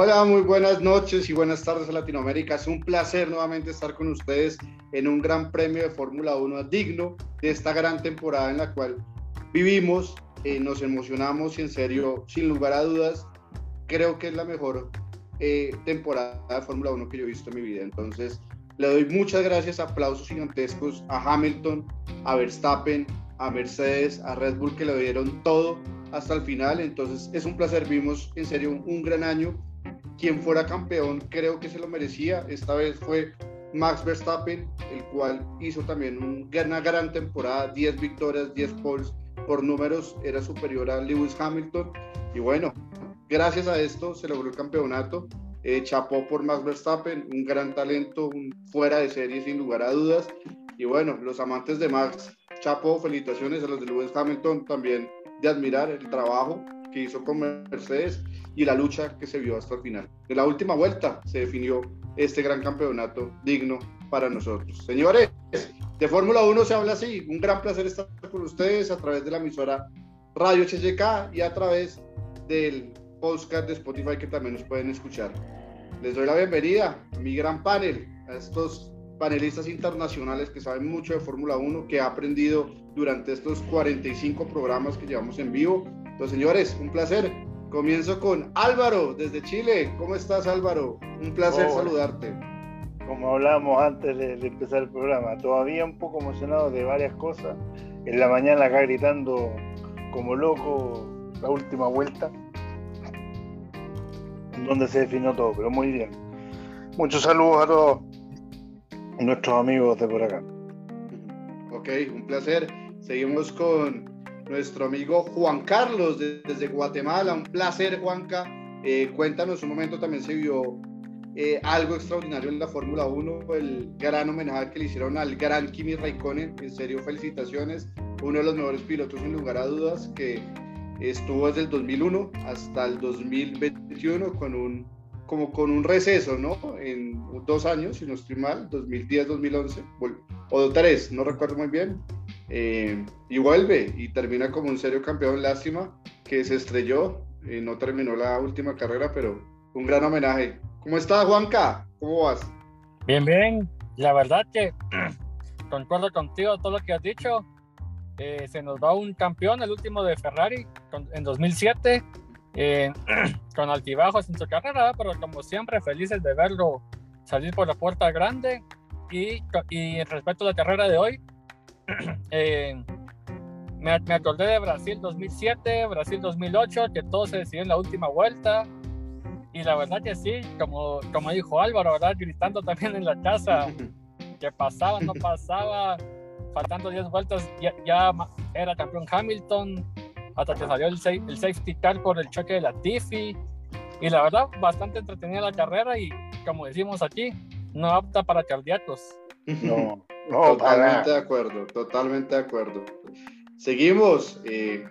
Hola, muy buenas noches y buenas tardes a Latinoamérica. Es un placer nuevamente estar con ustedes en un gran premio de Fórmula 1 digno de esta gran temporada en la cual vivimos, eh, nos emocionamos y en serio, sin lugar a dudas, creo que es la mejor eh, temporada de Fórmula 1 que yo he visto en mi vida. Entonces, le doy muchas gracias, aplausos gigantescos a Hamilton, a Verstappen, a Mercedes, a Red Bull que le dieron todo hasta el final. Entonces, es un placer. Vimos en serio un gran año quien fuera campeón creo que se lo merecía. Esta vez fue Max Verstappen, el cual hizo también una gran temporada, 10 victorias, 10 poles por números, era superior a Lewis Hamilton. Y bueno, gracias a esto se logró el campeonato. Eh, chapó por Max Verstappen, un gran talento, un fuera de serie sin lugar a dudas. Y bueno, los amantes de Max, chapó, felicitaciones a los de Lewis Hamilton también de admirar el trabajo que hizo con Mercedes y la lucha que se vio hasta el final. De la última vuelta se definió este gran campeonato digno para nosotros. Señores, de Fórmula 1 se habla así. Un gran placer estar con ustedes a través de la emisora Radio HCK y a través del podcast de Spotify que también nos pueden escuchar. Les doy la bienvenida a mi gran panel, a estos panelistas internacionales que saben mucho de Fórmula 1, que ha aprendido durante estos 45 programas que llevamos en vivo. Entonces, señores, un placer Comienzo con Álvaro desde Chile. ¿Cómo estás Álvaro? Un placer saludarte. Como hablábamos antes de, empezar el programa, todavía un poco emocionado de varias cosas. En la mañana acá gritando como loco la última vuelta, donde se definió todo, pero muy bien. Muchos saludos a todos nuestros amigos de por acá. Ok, un placer. Seguimos con nuestro amigo Juan Carlos desde Guatemala. Un placer, Juanca. Eh, cuéntanos un momento, también se vio eh, algo extraordinario en la Fórmula 1, el gran homenaje que le hicieron al gran Kimi Raikkonen. En serio, felicitaciones. Uno de los mejores pilotos, sin lugar a dudas, que estuvo desde el 2001 hasta el 2021 con un como con un receso, ¿no? En dos años, si no estoy mal, 2010-2011, o tres, no recuerdo muy bien, eh, y vuelve y termina como un serio campeón. Lástima que se estrelló, eh, no terminó la última carrera, pero un gran homenaje. ¿Cómo estás, Juanca? ¿Cómo vas? Bien, bien. La verdad que concuerdo contigo todo lo que has dicho. Eh, se nos va un campeón, el último de Ferrari, en 2007, con altibajos en su carrera, pero como siempre, felices de verlo salir por la puerta grande. Y, y respecto a la carrera de hoy, Eh, me, acordé de Brasil 2007, Brasil 2008, que todo se decidió en la última vuelta. Y la verdad que sí, como, como dijo Álvaro, ¿verdad? Gritando también en la casa, que pasaba, no pasaba, faltando 10 vueltas, ya, era campeón Hamilton, hasta que salió el, el safety car por el choque de la Tiffy. Y la verdad, bastante entretenida la carrera y, como decimos aquí, no apta para cardíacos. No. totalmente de acuerdo, totalmente de acuerdo. Seguimos. Eh,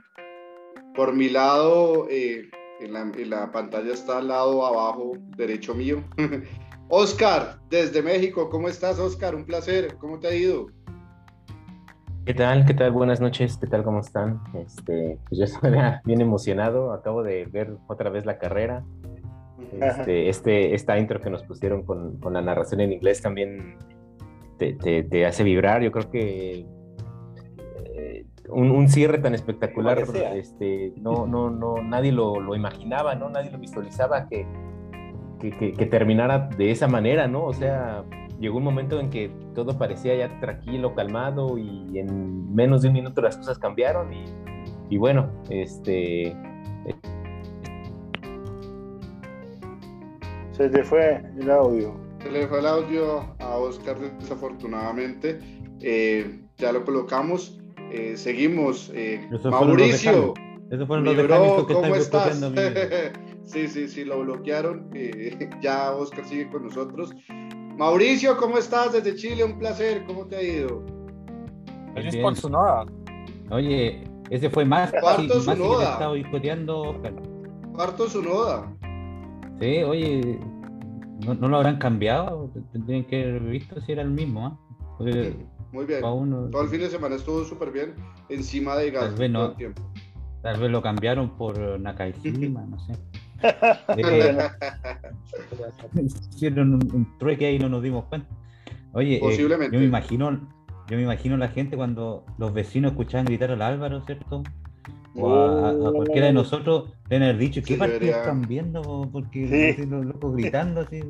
por mi lado, eh, en, la, pantalla está al lado abajo derecho mío. Oscar, desde México, ¿cómo estás, Oscar? Un placer, ¿cómo te ha ido? ¿Qué tal? ¿Qué tal? Buenas noches, ¿qué tal? ¿Cómo están? Este, pues yo estoy bien emocionado, acabo de ver otra vez la carrera. Este, este, esta intro que nos pusieron con, con la narración en inglés también te, hace vibrar. Yo creo que eh, un, cierre tan espectacular, este, no, no, no, nadie lo, imaginaba, ¿no? Nadie lo visualizaba que, que, terminara de esa manera, ¿no? O sea, llegó un momento en que todo parecía ya tranquilo, calmado y en menos de un minuto las cosas cambiaron y, y bueno, este... Se te fue el audio le fue el audio a Oscar desafortunadamente. Eh, ya lo colocamos. Eh, seguimos. Eh, Mauricio. Eso fueron los bro, que ¿cómo estás? sí, sí, sí, lo bloquearon. ya Oscar sigue con nosotros. Mauricio, ¿cómo estás desde Chile? Un placer. ¿Cómo te ha ido? Feliz por su noda. Oye, ese fue más. Cuarto su noda. Estaba discutiendo. Cuarto su noda. Sí, oye, no, no, lo habrán cambiado, tendrían que haber visto si era el mismo. ¿eh? Muy bien. Todo el fin de semana estuvo súper bien encima de gas tal vez, no, tal vez lo cambiaron por Nakajima, no sé. Eh, hicieron un, un trueque ahí y no nos dimos cuenta. Oye, eh, Posiblemente. yo me imagino, yo me imagino la gente cuando los vecinos escuchaban gritar al Álvaro, ¿cierto? O a, a- a cualquiera de nosotros han haber dicho, ¿qué Sí, partido debería- están viendo? Porque Sí. así los locos gritando así,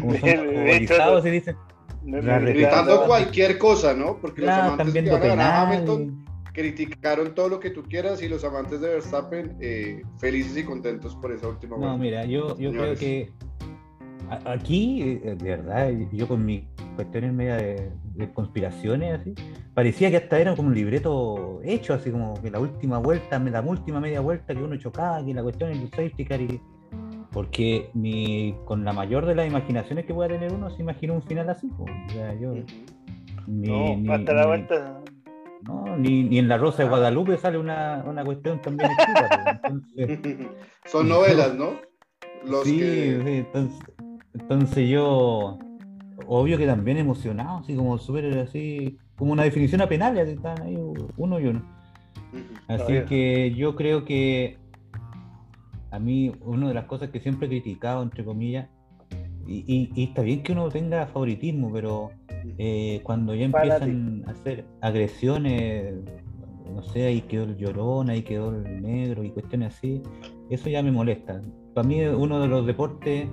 como son de hecho, se dicen. Gritando cualquier cosa, ¿no? Porque los Claro, amantes están que viendo van a ganar. Hamilton criticaron todo lo que tú quieras y los amantes de Verstappen eh, felices y contentos por esa última No, vuelta. mira, yo, yo creo que aquí, eh, de verdad, yo con mis cuestiones media de, de conspiraciones, así, parecía que hasta era como un libreto hecho, así como que la última vuelta, la última media vuelta que uno chocaba, que la cuestión es el safety car y- porque ni con la mayor de las imaginaciones que pueda tener uno se imagina un final así. po. O sea, yo, ni, No, ni- hasta la vuelta. no, ni, ni en la Rosa de Guadalupe sale una, una cuestión también escrita. Entonces, Son novelas, ¿no? Los sí, que... sí, entonces, entonces yo, obvio que también emocionado, así como súper así, como una definición a penales, así están ahí uno y uno. Así que yo creo que a mí una de las cosas que siempre he criticado, entre comillas, y, y- y está bien que uno tenga favoritismo, pero eh, cuando ya empiezan a hacer agresiones, no sé, ahí quedó el llorón, ahí quedó el negro y cuestiones así, eso ya me molesta. Para mí uno de los deportes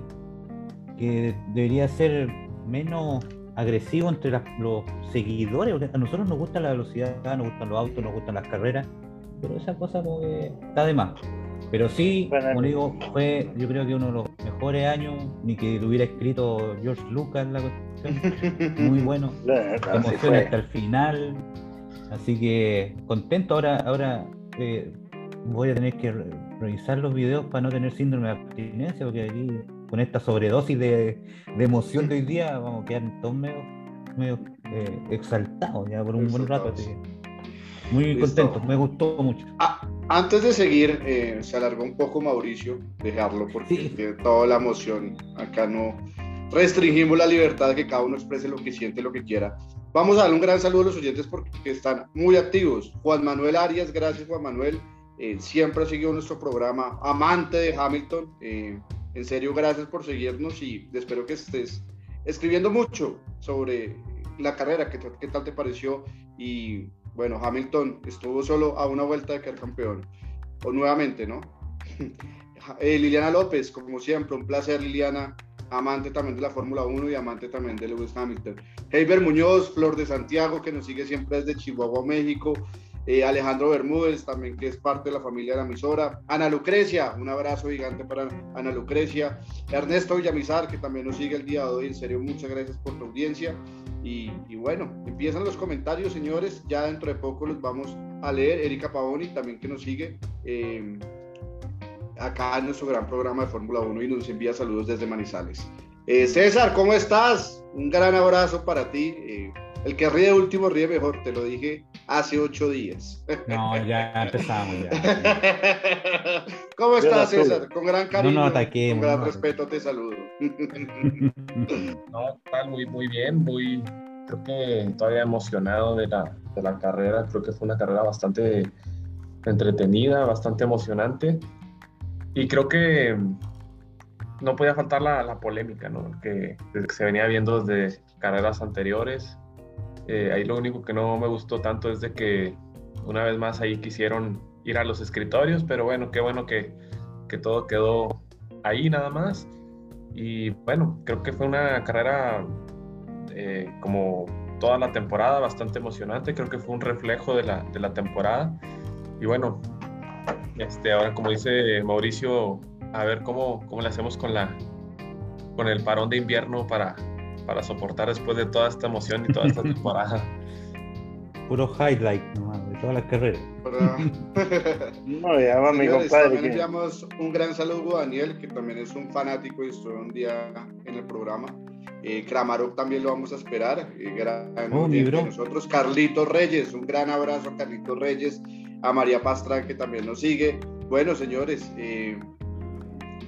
que debería ser menos agresivo entre las- los seguidores, porque a nosotros nos gusta la velocidad, nos gustan los autos, nos gustan las carreras, pero esa cosa como que está de más. Pero sí, como digo, fue yo creo que uno de los mejores años, ni que lo hubiera escrito George Lucas la cuestión, muy bueno, sí emoción hasta el final, así que contento. Ahora, ahora eh, voy a tener que re- revisar los videos para no tener síndrome de abstinencia, porque aquí con esta sobredosis de, de emoción de hoy día vamos a quedar todos medio, medio eh, exaltados ya por un buen rato. Así Muy Listo. contento, me gustó mucho. Ah, antes de seguir, eh, se alargó un poco Mauricio, dejarlo porque Sí. tiene toda la emoción. Acá no restringimos la libertad de que cada uno exprese lo que siente, lo que quiera. Vamos a darle un gran saludo a los oyentes porque están muy activos. Juan Manuel Arias, gracias Juan Manuel. Eh, siempre ha seguido nuestro programa, amante de Hamilton. Eh, en serio, gracias por seguirnos y espero que estés escribiendo mucho sobre la carrera, qué, qué tal te pareció. Y bueno, Hamilton estuvo solo a una vuelta de quedar campeón. O nuevamente, ¿no? Eh, Liliana López, como siempre, un placer, Liliana, amante también de la Fórmula 1 y amante también de Lewis Hamilton. Heiber Muñoz, Flor de Santiago, que nos sigue siempre desde Chihuahua, México. Eh, Alejandro Bermúdez, también que es parte de la familia de la emisora. Ana Lucrecia, un abrazo gigante para Ana Lucrecia. Ernesto Villamizar, que también nos sigue el día de hoy. En serio, muchas gracias por tu audiencia. Y, y bueno, empiezan los comentarios, señores. Ya dentro de poco los vamos a leer. Erika Pavoni, también que nos sigue. eh, acá en nuestro gran programa de Fórmula 1 y nos envía saludos desde Manizales. Eh, César, ¿cómo estás? Un gran abrazo para ti. Eh, el que ríe último ríe mejor, te lo dije hace ocho días. No, ya empezamos ya. ¿Cómo estás, César? Con gran cariño, No nos ataquemos, con gran no respeto te saludo. No, tal, muy, muy bien, muy, creo que todavía emocionado de la, de la carrera, creo que fue una carrera bastante entretenida, bastante emocionante, y creo que no podía faltar la, la polémica, ¿no? Que, que se venía viendo desde carreras anteriores, Eh, ahí lo único que no me gustó tanto es de que una vez más ahí quisieron ir a los escritorios, pero bueno, qué bueno que, que todo quedó ahí nada más. Y bueno, creo que fue una carrera eh, como toda la temporada bastante emocionante. Creo que fue un reflejo de la, de la temporada. Y bueno, este, ahora como dice Mauricio, a ver cómo, cómo le hacemos con, la, con el parón de invierno para, para soportar después de toda esta emoción y toda esta temporada. Puro highlight nomás, de todas las carreras. Para- No, y además mi Señores, compadre también enviamos un gran saludo a Daniel, que también es un fanático y estuvo un día en el programa. Eh, Kramarov también lo vamos a esperar. eh, gran Oh, mi bro. nosotros. Carlitos Reyes, un gran abrazo a Carlitos Reyes, a María Pastrán, que también nos sigue. Bueno, señores, eh,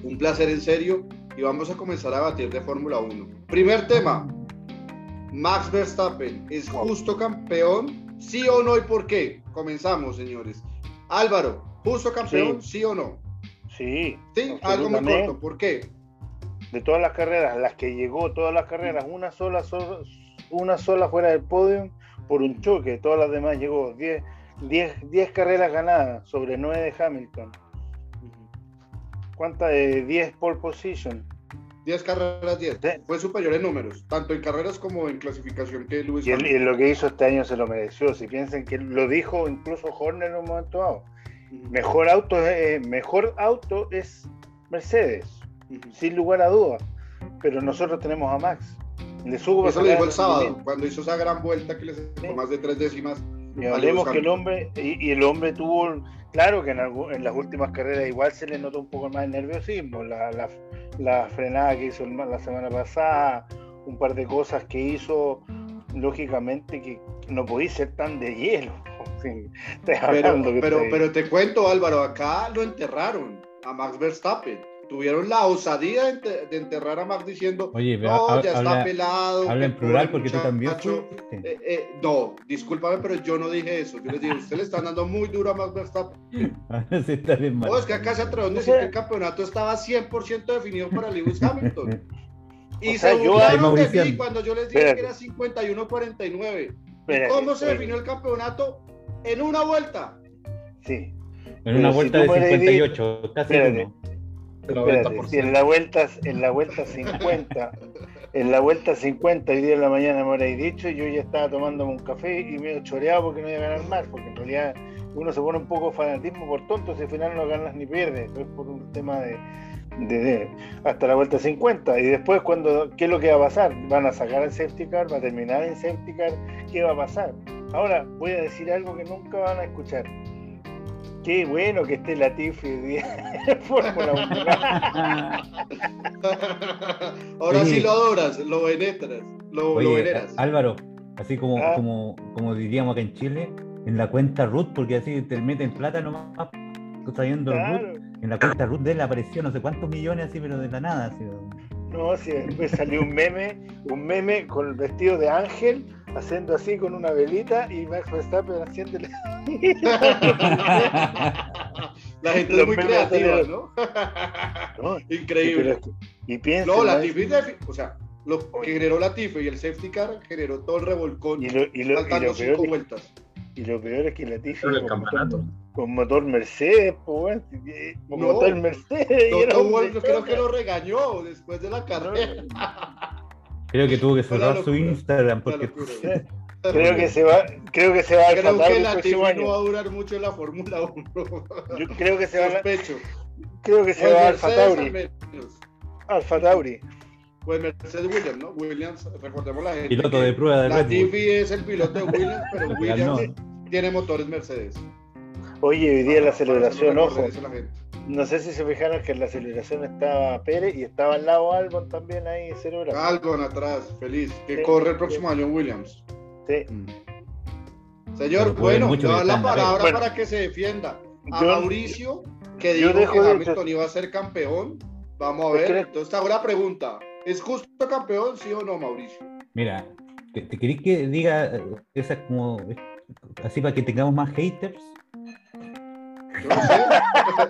un placer en serio y vamos a comenzar a batir de Fórmula 1. Primer tema, Max Verstappen, ¿es justo campeón? ¿Sí o no y por qué? Comenzamos, señores. Álvaro, ¿justo campeón? Sí, o no? Sí. Sí, algo muy corto. ¿Por qué? De todas las carreras, las que llegó, todas las carreras, una sola, so- una sola fuera del podio por un choque. Todas las demás llegó 10, 10, 10 carreras ganadas sobre 9 de Hamilton. ¿Cuántas? de 10 pole position. 10 carreras, 10. Sí. Fue superior en números, tanto en carreras como en clasificación que Luis Y, el- y lo que hizo este año se lo mereció. Si piensan que lo dijo incluso Horner en un momento dado. Mejor auto, es- mejor auto es Mercedes, sin lugar a dudas. Pero nosotros tenemos a Max. Le subo Eso lo dijo el sábado, cuando hizo esa gran vuelta que le sacó Sí. más de tres décimas. Y hablemos que el hombre, y, y el hombre tuvo, claro que en, en las últimas carreras igual se le notó un poco más de nerviosismo, la, la, la frenada que hizo el la semana pasada, un par de cosas que hizo, lógicamente que no podía ser tan de hielo. Sí, Pero, pero, pero te cuento, Álvaro, acá lo enterraron a Max Verstappen. Tuvieron la osadía de ente- de enterrar a Max diciendo, Oye, no, ha- ya está pelado. habla en plural porque tú también muchacho". fuiste. Eh, eh, no, discúlpame, pero yo no dije eso. Yo les dije, usted le están dando muy duro a Max Verstappen. Ahora se está bien No, es que acá se atrevió a decir sea- que el campeonato estaba 100% definido para Lewis Hamilton. Y O sea, se yo- burlaron de mí cuando yo les dije que era 51-49. Espérate, ¿Cómo se definió el campeonato? En una vuelta. Sí. En una si vuelta de me le di- 58, casi Espérate. uno. Espérate, 90%. si en la vuelta, en la vuelta 50, en la vuelta 50, hoy día en la mañana me habréis dicho, yo ya estaba tomándome un café y medio choreado porque no iba a ganar más, porque en realidad uno se pone un poco fanatismo por tonto, si al final no ganas ni pierdes, es por un tema de, de- de- hasta la vuelta 50. Y después, cuando ¿qué es lo que va a pasar? ¿Van a sacar el safety car? ¿Va a terminar el safety car? ¿Qué va a pasar? Ahora voy a decir algo que nunca van a escuchar. Qué bueno que esté Latifi en Fórmula 1. Ahora sí. Sí. lo adoras, lo venetras, lo, veneras. Álvaro, así como, Ah. como, como diríamos acá en Chile, en la cuenta root, porque así te meten plata nomás trayendo el root. Claro. En la cuenta root de él apareció no sé cuántos millones así, pero de la nada. Así. No, si después salió un meme, un meme con el vestido de ángel, haciendo así con una velita y Max Verstappen haciéndole. La gente es muy creativa. ¿no? Increíble. y piensa. No, la Tiffy, o sea, lo que generó la Tiffy y el safety car generó todo el revolcón, y lo, y, lo, y, faltando lo peor, cinco es- vueltas. y lo peor es que la Tiffy con, campeonato. con motor Mercedes, pues, con No. motor Mercedes. y era Toto un Wolff creo que lo regañó después de la carrera. Creo que tuvo que cerrar su Instagram porque. Creo que se va, creo que se va Creo Tauri que el la próximo Tiffy año. no va a durar mucho en la Fórmula 1. Yo creo que se va, Sospecho. creo que se va al Mercedes Tauri. Alfa Tauri. Pues Mercedes Williams, ¿no? Williams, recordemos la gente. piloto de prueba de La Red Bull. Tiffy es el piloto de Williams, pero Williams no. tiene motores Mercedes. Oye, hoy día la para celebración, ojo. la gente. No sé si se fijaron que en la celebración estaba Pérez y estaba al lado Albon también ahí celebrando. Albon atrás, feliz, que Sí. corre el próximo año en Williams. Sí. Mm. Señor, bueno, le doy la palabra Bueno. para que se defienda. A Yo- Mauricio, que dijo que de- Hamilton iba a ser campeón. Vamos a ver. Entonces, te hago la pregunta. ¿Es justo campeón, sí o no, Mauricio? Mira, ¿te, te querés que diga eh, esa como así para que tengamos más haters? No sé.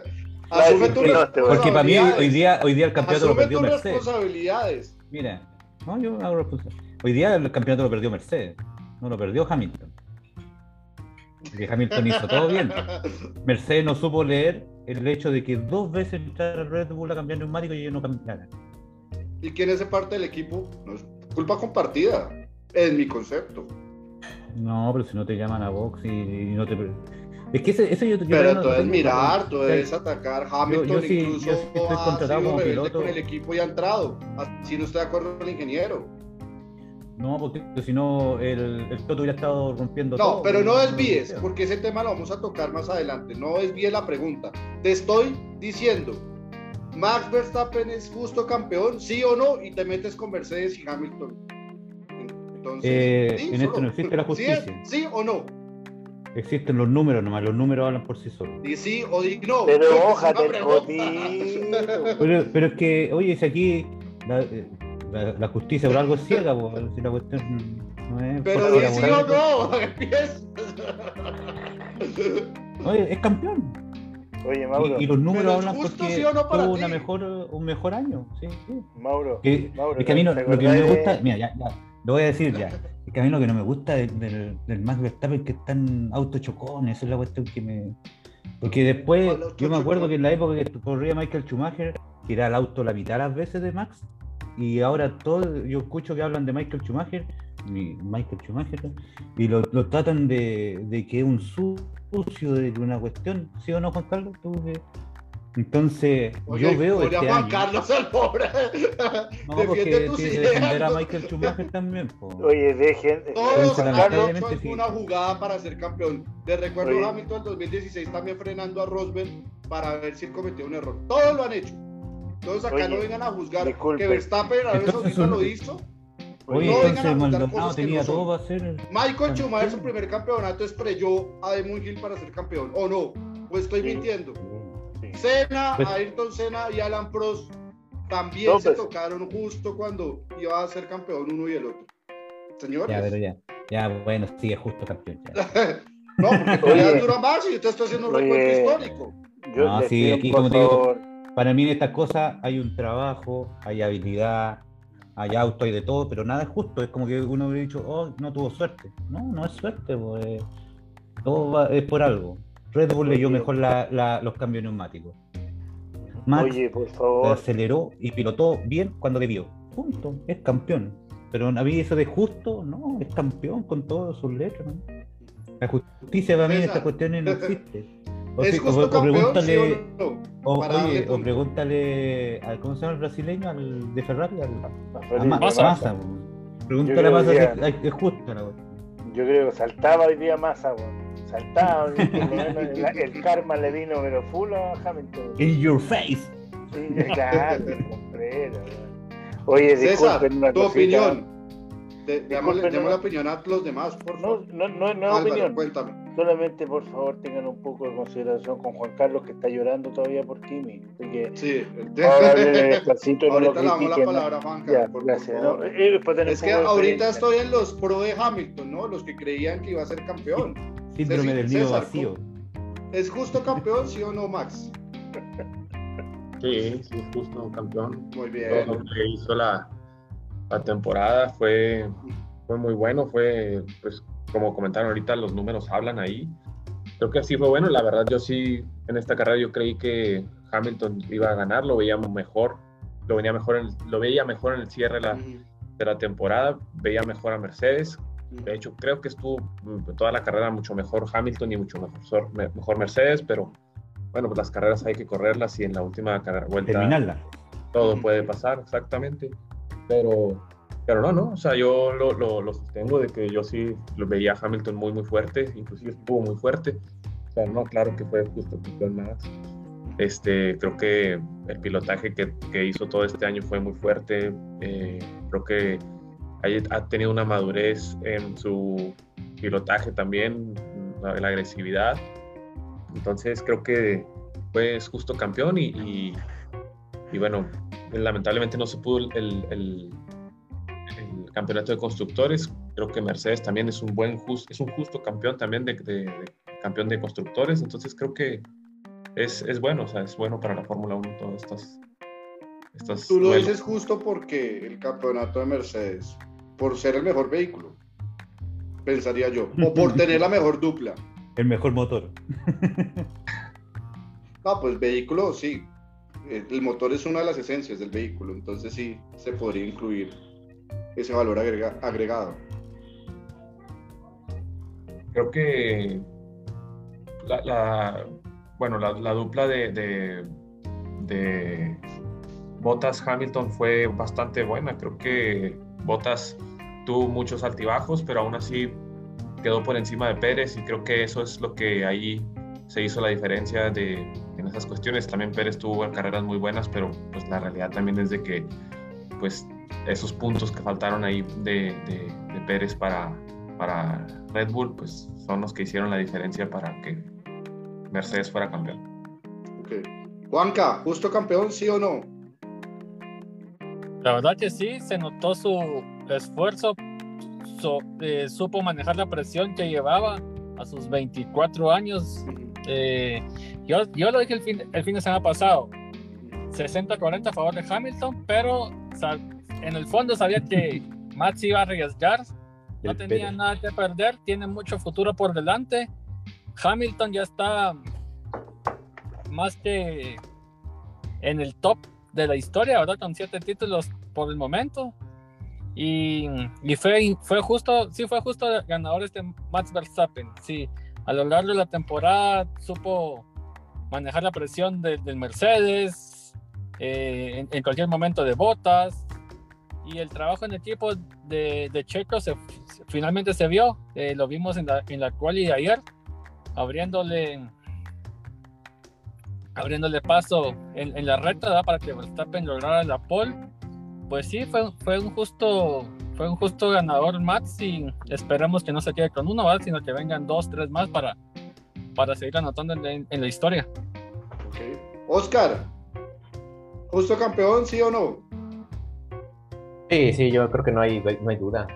Asume tus no, te voy a- Porque para mí hoy responsabilidades. día, hoy día el campeonato lo Asume perdió tus Mercedes. responsabilidades. Mira, no, yo hago responsable. Hoy día el campeonato lo perdió Mercedes, no lo perdió Hamilton. Porque Hamilton hizo todo bien. Mercedes no supo leer el hecho de que dos veces entrara Red Bull a cambiar neumático y ellos no cambiaran. ¿Y quién es parte del equipo? No es culpa compartida. Es mi concepto. No, pero si no te llaman a box y, y no te. Es que eso yo, yo Pero todavía no es mirar, sea, es atacar. Hamilton yo sí- incluso yo sí estoy ha contratado sido como piloto. con el equipo y ha entrado. Así no estoy de acuerdo con el ingeniero. No, porque si no el, el Toto hubiera estado rompiendo No, todo. pero no desvíes, porque ese tema lo vamos a tocar más adelante. No desvíes la pregunta. Te estoy diciendo, Max Verstappen es justo campeón, sí o no, y te metes con Mercedes y Hamilton. Entonces, Eh, sí, en esto no existe la ¿Sí, justicia. ¿Sí o no? Existen los números nomás, los números hablan por sí solos. Di sí o di no. Pero Es una ójate el. Pero, pero es que, oye, si aquí la, la- la justicia por algo es ciega, po, si la cuestión no es. Pero di sí o no. Oye, es campeón. Oye, Mauro. Y, y los números hablan justo, porque ¿sí no, tuvo una mejor, un mejor año. Sí, sí. Mauro. Que, Mauro, es que a mí no- ¿te lo que me de- gusta, mira, ya, ya, lo voy a decir ya. Es que a mí lo que no me gusta del, del, del Max Verstappen es que están autochocones, esa es la cuestión que me. Porque después, ¿Cuál yo me acuerdo que en la época que corría Michael Schumacher, que era el auto la mitad las veces de Max, y ahora todo, yo escucho que hablan de Michael Schumacher, mi- Michael Schumacher, y lo, lo tratan de, de que es un sucio de una cuestión, ¿sí o no, Juan Carlos? ¿Tú que- Entonces, Oye, yo veo a este Juan año. Carlos al pobre. No, Defiende porque tiene que defender a. Michael Schumacher también. po. Oye, dejen. Todos Carlos, hecho sí. alguna jugada para ser campeón. De recuerdo Oye. Hamilton en 2016 también frenando a Rosberg para ver si él cometió un error. Todos lo han hecho. Entonces acá Oye, no vengan a juzgar disculpe. que Verstappen a veces un- lo hizo. Oye, no vengan a entonces juzgar Maldonado cosas que tenía no son. todo para ser. Michael Schumacher su primer campeonato estrelló a Damon Hill para ser campeón. ¿O no? Pues estoy Sí. mintiendo. Senna, Pues- Ayrton Senna y Alan Prost también No, se pues- tocaron justo cuando iba a ser campeón uno y el otro. Señores. Ya, pero ya. Ya, bueno, sí, es justo campeón. ya. No, porque todavía dura más y yo te estoy haciendo un recuento histórico. Yo No, sí, aquí, como te digo, Para mí en estas cosas hay un trabajo, hay habilidad, hay auto, hay de todo, pero nada es justo. Es como que uno hubiera dicho, oh, no tuvo suerte. No, no es suerte, pues. Todo va- es por algo. Red Bull leyó mejor la- la- los cambios neumáticos. Max oye, por favor. aceleró y pilotó bien cuando debió. Punto. Es campeón. Pero a mí eso de justo, no, es campeón con todas sus letras. ¿no? La justicia para mí en estas cuestiones no existe. O, ¿Es sí, justo o- o campeón, pregúntale, sí o no? o, Para darle oye, o punto. pregúntale al, ¿cómo se llama el brasileño? Al de Ferrari, al, a Massa. Massa. Pregúntale a Massa si es, justo la. Yo creo que saltaba hoy día más agua. Por menos el, el karma le vino, pero full a Hamilton. In your face. Sí, claro. Oye, César, disculpen una tu cosita. opinión. De- Démosle Disculpen, démosle no- la opinión a los demás, por No, favor. no, no, no es Álvaro, opinión. cuéntame. Solamente, por favor, tengan un poco de consideración con Juan Carlos, que está llorando todavía por Kimi. Así que, Sí. ahora despacito, no lo Ahorita le damos la. ¿no? palabra a Juanca. Ya, por- por gracias. favor. ¿no? Eh, tener Es que ahorita experiencia. estoy en los pro de Hamilton, ¿no? Los que creían que iba a ser campeón. Síndrome César, del nido vacío. ¿Es justo campeón, sí o no, Max? Sí, sí, justo campeón. Muy Todo bien. lo que hizo la, la temporada fue, fue muy bueno. Fue, pues, como comentaron ahorita, los números hablan ahí. Creo que sí fue bueno. La verdad, yo sí, en esta carrera, yo creí que Hamilton iba a ganar. Lo veíamos mejor. Lo, venía mejor en lo veía mejor en el cierre de la, de la temporada. Veía mejor a Mercedes. De hecho, creo que estuvo mm, toda la carrera mucho mejor Hamilton y mucho mejor, me- mejor Mercedes, pero bueno, pues las carreras hay que correrlas y en la última carrera- vuelta Terminarla. todo puede pasar, exactamente. Pero, pero no, no, o sea, yo lo, lo, lo sostengo de que yo sí lo veía a Hamilton muy, muy fuerte, inclusive estuvo muy fuerte. O sea, no, claro que fue justo campeón Max. Este, creo que el pilotaje que, que hizo todo este año fue muy fuerte. Eh, creo que ha, tenido una madurez en su pilotaje también, la, agresividad. Entonces creo que fue justo campeón y, y, y bueno, lamentablemente no se pudo el, el, el campeonato de constructores. Creo que Mercedes también es un buen just, es un justo campeón también de, de, de campeón de constructores. Entonces creo que es, es bueno, o sea, es bueno para la Fórmula 1 todas estas. Tú lo dices justo porque el campeonato de Mercedes, por ser el mejor vehículo, pensaría yo, o por tener la mejor dupla. El mejor motor. No, pues vehículo sí. El el motor es una de las esencias del vehículo, entonces sí se podría incluir ese valor agrega- agregado. creo que la, la- bueno, la, la dupla de, de, de Bottas Hamilton fue bastante buena. Creo que Bottas tuvo muchos altibajos, pero aún así quedó por encima de Pérez y creo que eso es lo que ahí se hizo la diferencia de, en esas cuestiones. También Pérez tuvo carreras muy buenas, pero pues la realidad también es de que pues esos puntos que faltaron ahí de, de- Pérez para, para Red Bull, pues son los que hicieron la diferencia para que Mercedes fuera campeón. Ok. Juanca, ¿justo campeón, sí o no? La verdad que sí, se notó su esfuerzo, su- eh, supo manejar la presión que llevaba a sus 24 años, Eh, yo, yo lo dije el fin, el fin de semana pasado, 60-40 a favor de Hamilton, pero en el fondo sabía que Max iba a arriesgar, no tenía nada que perder, tiene mucho futuro por delante. Hamilton ya está más que en el top de la historia, ¿verdad? Con siete títulos por el momento. Y, y, fue, fue justo, sí fue justo ganador este Max Verstappen. Sí, a lo largo de la temporada supo manejar la presión del Mercedes, eh, en, cualquier momento de botas. Y el trabajo en equipo de, de Checo se, finalmente se vio. Eh, lo vimos en la, en la quali de ayer, abriéndole abriéndole paso en, en la recta para que Verstappen lograra la pole pues sí, fue, fue un justo fue un justo ganador Max y esperamos que no se quede con uno, sino que vengan dos, tres más para, para seguir anotando en, la historia. Oscar, ¿justo campeón, sí o no? Sí, sí, yo creo que no hay, no hay duda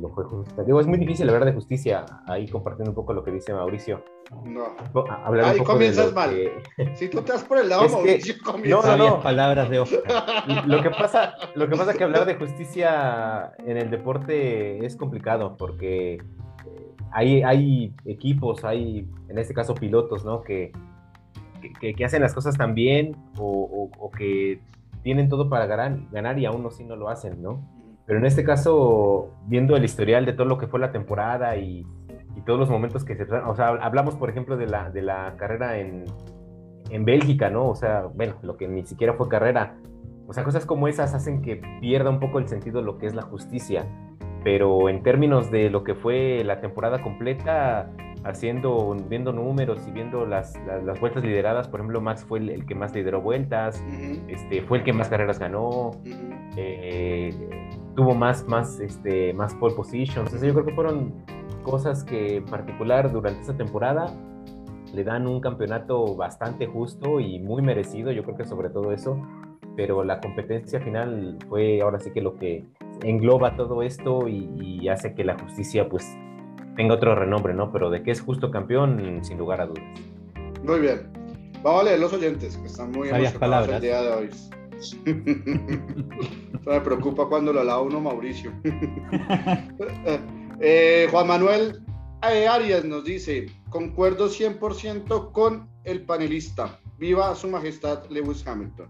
lo fue justo. Digo, es muy difícil hablar de justicia, ahí compartiendo un poco lo que dice Mauricio. No. Hablar Ahí comienzas mal. Si tú te das por el lado, Mauricio, No, no, no. palabras de Oscar. Lo que, pasa, lo que pasa es que hablar de justicia en el deporte es complicado porque eh, hay, hay equipos, hay, en este caso, pilotos, ¿no? Que, que, que hacen las cosas tan bien o, o, que tienen todo para ganar, ganar y aún así no lo hacen, ¿no? Pero en este caso, viendo el historial de todo lo que fue la temporada y, todos los momentos que se... O sea, hablamos, por ejemplo, de la, de la carrera en, en Bélgica, ¿no? O sea, bueno, lo que ni siquiera fue carrera. O sea, cosas como esas hacen que pierda un poco el sentido de lo que es la justicia. Pero en términos de lo que fue la temporada completa, haciendo, viendo números y viendo las, las, vueltas lideradas, por ejemplo, Max fue el, que más lideró vueltas, este, fue el que más carreras ganó tuvo más, más, este, más pole positions. yo creo que fueron cosas que en particular durante esta temporada le dan un campeonato bastante justo y muy merecido, yo creo que sobre todo eso, pero la competencia final fue ahora sí que lo que engloba todo esto y, hace que la justicia pues tenga otro renombre, ¿no? Pero de que es justo campeón, sin lugar a dudas. Muy bien. Vamos a leer los oyentes que están muy emocionados el día de hoy. me preocupa cuando lo alaba uno Mauricio. Eh, Juan Manuel Arias nos dice, concuerdo 100% con el panelista. Viva su majestad Lewis Hamilton.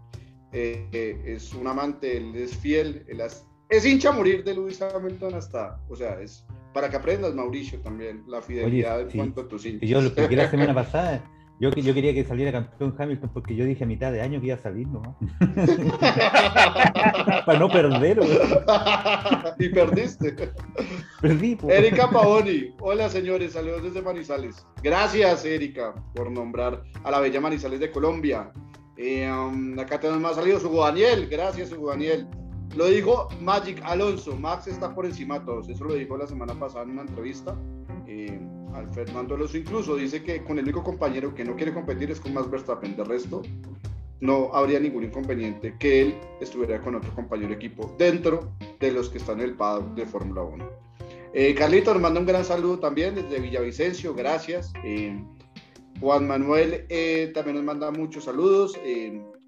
Eh, eh, es un amante, él es fiel, es, hincha a morir de Lewis Hamilton hasta, o sea, es para que aprendas Mauricio también la fidelidad en cuanto a tus hinchas. Yo lo que la semana pasada yo, yo quería que saliera campeón Hamilton porque yo dije a mitad de año que iba a salir, ¿no? Para no perder, Y perdiste. Perdí. Erika Paoni. Hola, señores. Saludos desde Manizales. Gracias, Erika, por nombrar a la bella Manizales de Colombia. Eh, um, acá tenemos más salidos. Hugo Daniel. Gracias, Hugo Daniel. Lo dijo Magic Alonso. Max está por encima de todos. Eso lo dijo la semana pasada en una entrevista. Eh, al Fernando Alonso incluso dice que con el único compañero que no quiere competir es con Max Verstappen. De resto, no habría ningún inconveniente que él estuviera con otro compañero de equipo dentro de los que están en el paddock de Fórmula 1. Eh, Carlito nos manda un gran saludo también desde Villavicencio, gracias. Eh, Juan Manuel eh, también nos manda muchos saludos.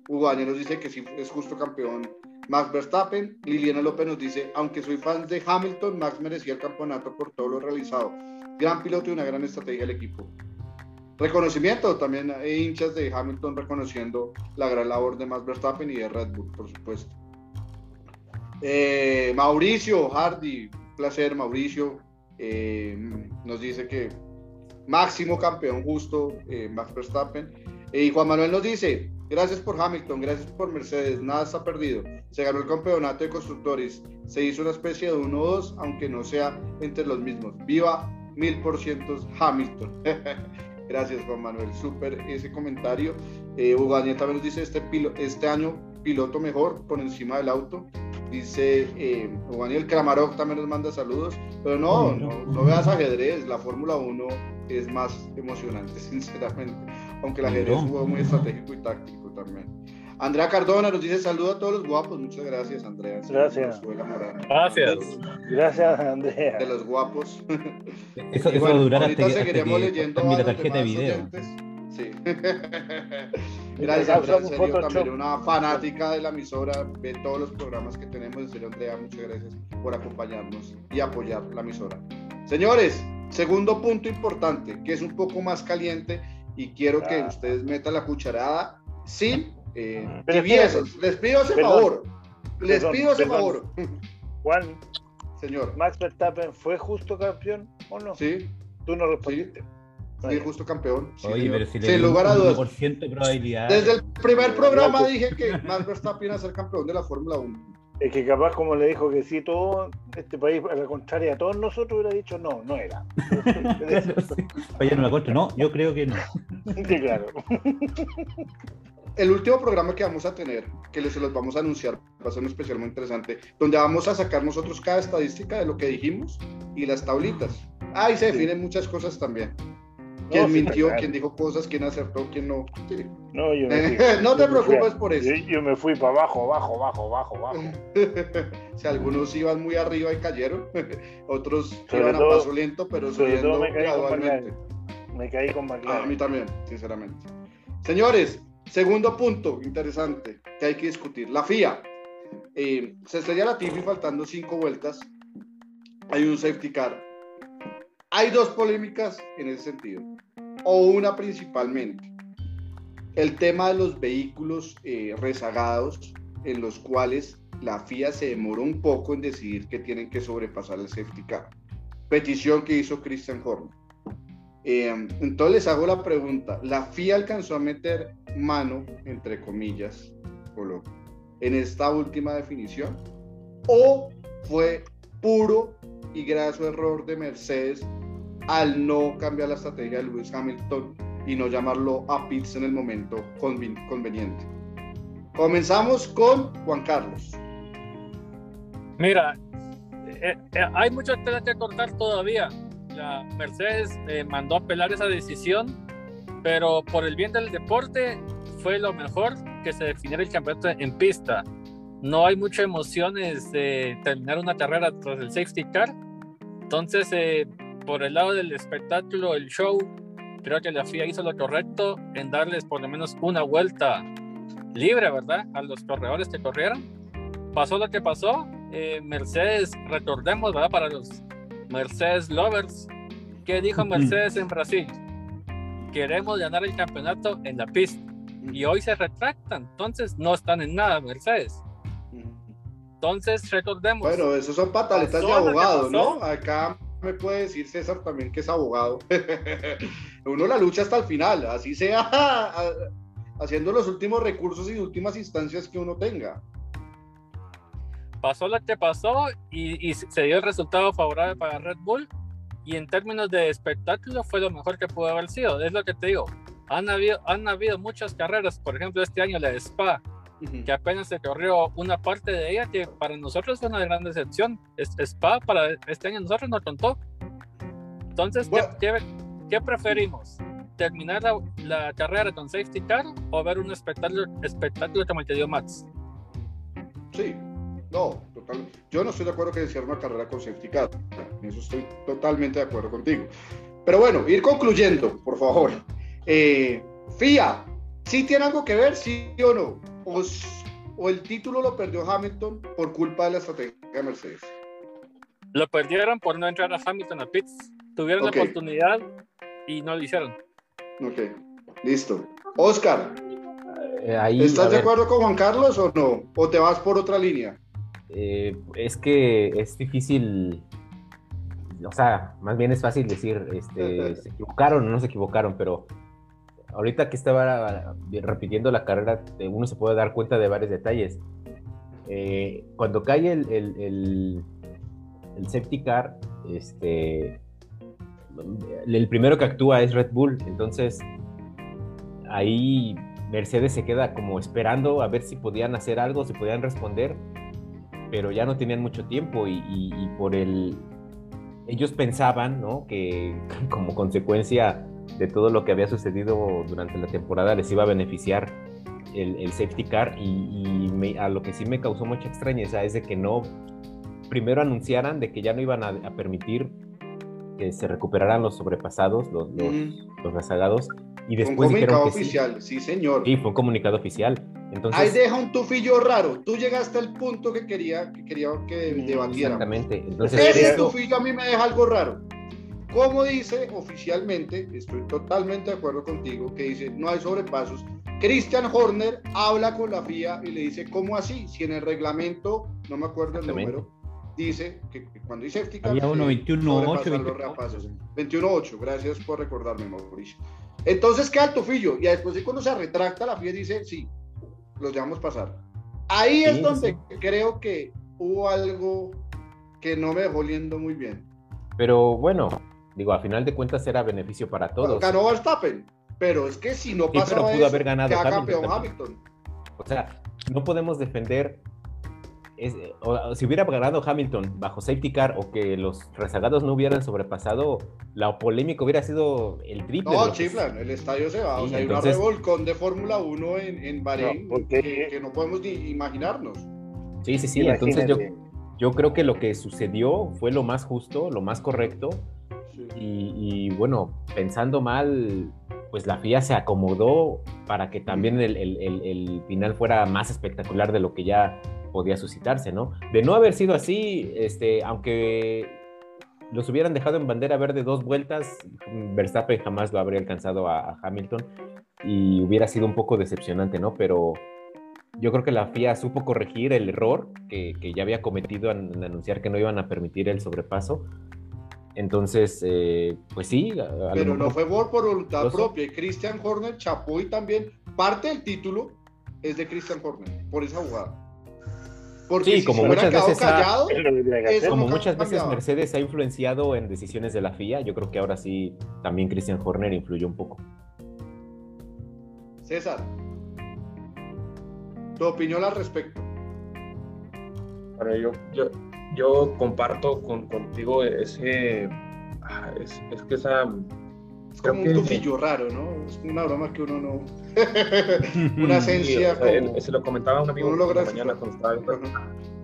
Hugo Daniel nos dice que sí es justo campeón Max Verstappen. Liliana López nos dice, aunque soy fan de Hamilton, Max merecía el campeonato por todo lo realizado gran piloto y una gran estrategia del equipo. Reconocimiento también hay hinchas de Hamilton reconociendo la gran labor de Max Verstappen y de Red Bull, por supuesto. Eh, Mauricio Hardy, placer Mauricio, eh, nos dice que máximo campeón justo eh, Max Verstappen. y Juan Manuel nos dice, gracias por Hamilton, gracias por Mercedes, nada está perdido. Se ganó el campeonato de constructores, se hizo una especie de 1-2, aunque no sea entre los mismos. Viva mil por ciento Hamilton. Gracias Juan Manuel, súper ese comentario. Eh, también nos dice este, este año piloto mejor por encima del auto. Dice eh, Daniel Kramarov también nos manda saludos, pero no, no, no veas ajedrez, la Fórmula 1 es más emocionante, sinceramente, aunque el ajedrez es muy estratégico y táctico también. Andrea Cardona nos dice saludo a todos los guapos. Muchas gracias, Andrea. Gracias. Gracias. Gracias, Andrea. De los guapos. Eso, eso va a durar hasta que, seguiremos leyendo la tarjeta de video. Sí. Gracias, Andrea. En serio, también una fanática de la emisora, ve todos los programas que tenemos. En serio, Andrea, muchas gracias por acompañarnos y apoyar la emisora. Señores, segundo punto importante, que es un poco más caliente y quiero que ustedes metan la cucharada sin eh, Les pido ese favor. Les pido ese favor. Juan, señor. Max Verstappen fue justo campeón o no? Sí. Tú no respondiste. Sí, justo campeón. Oye, pero si Sin lugar a dudas. probabilidad. Desde el primer programa dije que Max Verstappen iba a ser campeón de la Fórmula 1. Es que capaz como le dijo que sí, todo este país, a la contraria, a todos nosotros hubiera dicho no, no era. Oye, no la contra, no, yo creo que no. Sí, claro. El último programa que vamos a tener, que les los vamos a anunciar, va a ser un especial muy interesante, donde vamos a sacar nosotros cada estadística de lo que dijimos y las tablitas. Ahí se definen muchas cosas también quién mintió, quién dijo cosas, quién acertó, quién no. No, yo no te preocupes por eso. Yo, me fui para abajo, abajo, abajo, abajo, abajo. si algunos iban muy arriba y cayeron, otros iban a paso lento, pero subiendo me caí gradualmente. me caí con Ah, a mí también, sinceramente. Señores, segundo punto interesante que hay que discutir. La FIA. Eh, se estrella la Tiffy faltando cinco vueltas. Hay un safety car. Hay dos polémicas en ese sentido o una principalmente. El tema de los vehículos eh, rezagados en los cuales la FIA se demoró un poco en decidir que tienen que sobrepasar el safety car. Petición que hizo Christian Horner. Eh, entonces les hago la pregunta, ¿la FIA alcanzó a meter mano, entre comillas, en esta última definición? ¿O fue puro y graso error de Mercedes al no cambiar la estrategia de Lewis Hamilton y no llamarlo a pits en el momento conveniente. Comenzamos con Juan Carlos. Mira, eh, eh, hay mucho tela que cortar todavía. Mercedes eh, mandó a apelar esa decisión, pero por el bien del deporte fue lo mejor que se definiera el campeonato en pista. No hay mucha emociones de terminar una carrera tras el safety car. Entonces, por el lado del espectáculo, el show, creo que la FIA hizo lo correcto en darles por lo menos una vuelta libre, ¿verdad? A los corredores que corrieron. Pasó lo que pasó. Eh, Mercedes, recordemos, ¿verdad? Para los Mercedes lovers, ¿qué dijo Mercedes en Brasil? Queremos ganar el campeonato en la pista. Y hoy se retractan, entonces no están en nada Mercedes. Entonces, recordemos. Bueno, esos son pataletas de abogado, ¿no? Acá me puede decir César también que es abogado. Uno la lucha hasta el final, así sea haciendo los últimos recursos y últimas instancias que uno tenga. Pasó lo que pasó y, se dio el resultado favorable para Red Bull y en términos de espectáculo fue lo mejor que pudo haber sido. Es lo que te digo. Han habido, han habido muchas carreras, por ejemplo este año la de Spa, que apenas se corrió una parte de ella que para nosotros fue una gran decepción. Spa para este año nosotros no contó. Entonces, ¿qué, preferimos? ¿Terminar la, carrera con safety car o ver un espectáculo, espectáculo como el que dio Max? Sí, no, total. Yo no estoy de acuerdo que sea una carrera con safety car. En eso estoy totalmente de acuerdo contigo. Pero bueno, ir concluyendo, por favor. Eh, FIA, ¿sí tiene algo que ver, sí o no? O, el título lo perdió Hamilton por culpa de la estrategia de Mercedes? Lo perdieron por no entrar a Hamilton a pits. Tuvieron la oportunidad y no lo hicieron. Ok, listo. Oscar, eh, ¿estás de acuerdo con Juan Carlos o no? ¿O te vas por otra línea? Eh, es que es difícil, o sea, más bien es fácil decir, este, se equivocaron o no se equivocaron, pero ahorita que estaba repitiendo la carrera, uno se puede dar cuenta de varios detalles. Eh, cuando cae el, el, safety car, este, el primero que actúa es Red Bull, entonces ahí Mercedes se queda como esperando a ver si podían hacer algo, si podían responder, pero ya no tenían mucho tiempo y, y por el... Ellos pensaban, ¿no? Que como consecuencia de todo lo que había sucedido durante la temporada les iba a beneficiar el, safety car y, a lo que sí me causó mucha extrañeza es de que no primero anunciaran de que ya no iban a, permitir que se recuperaran los sobrepasados, los, los, rezagados, y Fue un después dijeron comunicado que sí. oficial, sí, señor. Sí, fue un comunicado oficial. Entonces, Ahí deja un tufillo raro. Tú llegaste al punto que quería que, quería que debatiéramos. exactamente. Entonces, Ese tufillo a mí me deja algo raro. Como dice oficialmente, estoy totalmente de acuerdo contigo, que dice no hay sobrepasos. Christian Horner habla con la FIA y le dice, ¿cómo así? Si en el reglamento, no me acuerdo el número, dice que, que cuando hay safety car, Había uno eh, 21.8, sobrepasan los repasos. 21.8, gracias por recordarme, Mauricio. Entonces queda el tufillo y después de cuando se retracta la FIA dice, sí, los dejamos pasar. Ahí es Sí, donde sí. creo que hubo algo que no me dejó oliendo muy bien. pero bueno, digo, a final de cuentas era beneficio para todos. Ganó Verstappen, pero es que si no Sí, pasaba pero pudo eso, haber ganado Hamilton campeón. Hamilton. O sea, no podemos defender. es- o- o si hubiera ganado Hamilton bajo safety car o que los rezagados no hubieran sobrepasado, la polémica hubiera sido el triple. No, chiflan, el estadio se va. o Sí, sea, hay una revolcón de Fórmula 1 en, en Bahrein No, que, que no podemos ni imaginarnos. Sí, sí, sí. Entonces yo, yo creo que lo que sucedió fue lo más justo, lo más correcto. Sí. Y, y, bueno, pensando mal, pues la FIA se acomodó para que también el, el- el- el final fuera más espectacular de lo que ya podía suscitarse, ¿no? De no haber sido así, este, aunque los hubieran dejado en bandera verde dos vueltas, Verstappen jamás lo habría alcanzado a, a Hamilton y hubiera sido un poco decepcionante, ¿no? Pero yo creo que la FIA supo corregir el error que, que ya había cometido en, en anunciar que no iban a permitir el sobrepaso. Entonces, eh, pues sí, a- a lo Pero no fue por, por voluntad propia. Y Christian Horner chapó y también parte del título es de Christian Horner por esa jugada. Porque Sí, si como muchas quedado veces callado, como muchas veces. Mercedes ha influenciado en decisiones de la FIA, yo creo que ahora sí también Christian Horner influyó un poco. César, tu opinión al respecto. Bueno, yo, yo, yo comparto con, contigo ese. ah, Es, es que esa. Es como un tufillo raro, ¿no? Es una broma que uno no. una Sí, esencia o sea, como. se lo comentaba a un amigo no mañana cuando estaba viendo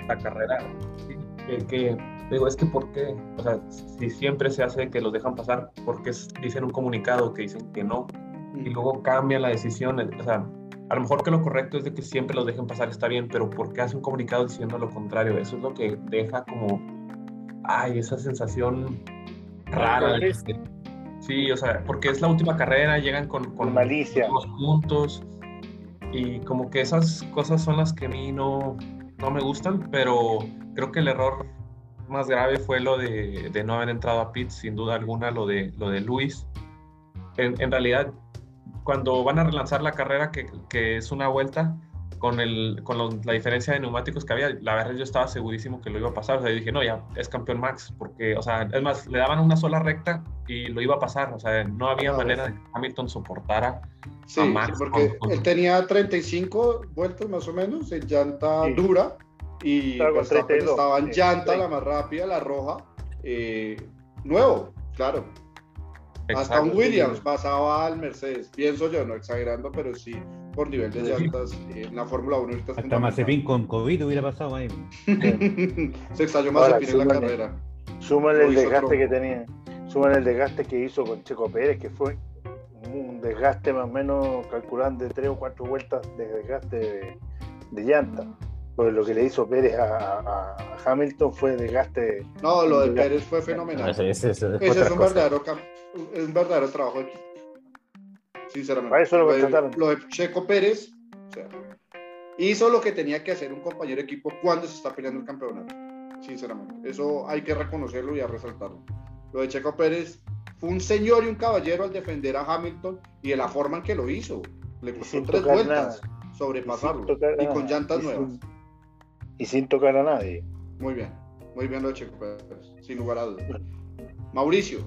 la carrera. sí, que, que- digo, es que ¿por qué? O sea, si siempre se hace que los dejan pasar, porque dicen un comunicado que dicen que no, y luego cambian la decisión. O sea, a lo mejor que lo correcto es de que siempre los dejen pasar, está bien, pero ¿por qué hace un comunicado diciendo lo contrario? Eso es lo que deja como, ay, esa sensación rara. Sí, o sea, porque es la última carrera, llegan con, con Con malicia. los puntos y como que esas cosas son las que a mí no, no me gustan, pero creo que el error más grave fue lo de, de no haber entrado a pits, sin duda alguna, lo de, lo de Luis. En, en realidad, cuando van a relanzar la carrera, que, que es una vuelta, con, el, con los- la diferencia de neumáticos que había, la verdad yo estaba segurísimo que lo iba a pasar. O sea, yo dije, no, ya es campeón Max, porque, o sea, es más, le daban una sola recta y lo iba a pasar. O sea, no había Ah, manera de que Hamilton soportara. Sí, a sí, Max porque con- con- él tenía 35 vueltas más o menos en llanta Sí. dura y Estaba con Verstappen 32, estaba en sí, llanta, sí. la más rápida, la roja, eh, nuevo, claro. Hasta un. Williams pasaba al Mercedes, pienso yo, no exagerando, pero sí, por nivel de llantas, en la Fórmula 1 ahorita Hasta. Mazepin con COVID hubiera pasado ahí. Se estalló Mazepin en la carrera. Súmale el desgaste Trump. que tenía. Súmale el desgaste que hizo con Checo Pérez, que fue un desgaste más o menos calculando de tres o cuatro vueltas de desgaste de, de llanta. Porque lo que le hizo Pérez a, a- a Hamilton fue desgaste. No, lo de. Pérez fue fenomenal. Ese, ese- ese Ese es un verdadero, cam- es un verdadero trabajo de equipo. Sinceramente. Eso lo de, contrataron. lo de Checo Pérez o sea, hizo lo que tenía que hacer un compañero de equipo cuando se está peleando el campeonato. Sinceramente. Eso hay que reconocerlo y a resaltarlo. Lo de Checo Pérez fue un señor y un caballero al defender a Hamilton y de la forma en que lo hizo. Le costó tres vueltas Y sobrepasarlo. Y con llantas Y sin- nuevas. Y sin tocar a nadie. Muy bien. Muy bien lo de Checo Pérez. Sin lugar a dudas. Mauricio.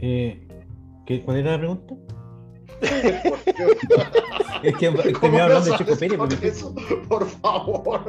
Eh, ¿qué, ¿Cuál era la pregunta? Es que ¿Cómo terminaron hablando de Checo Pérez. eso? Por favor.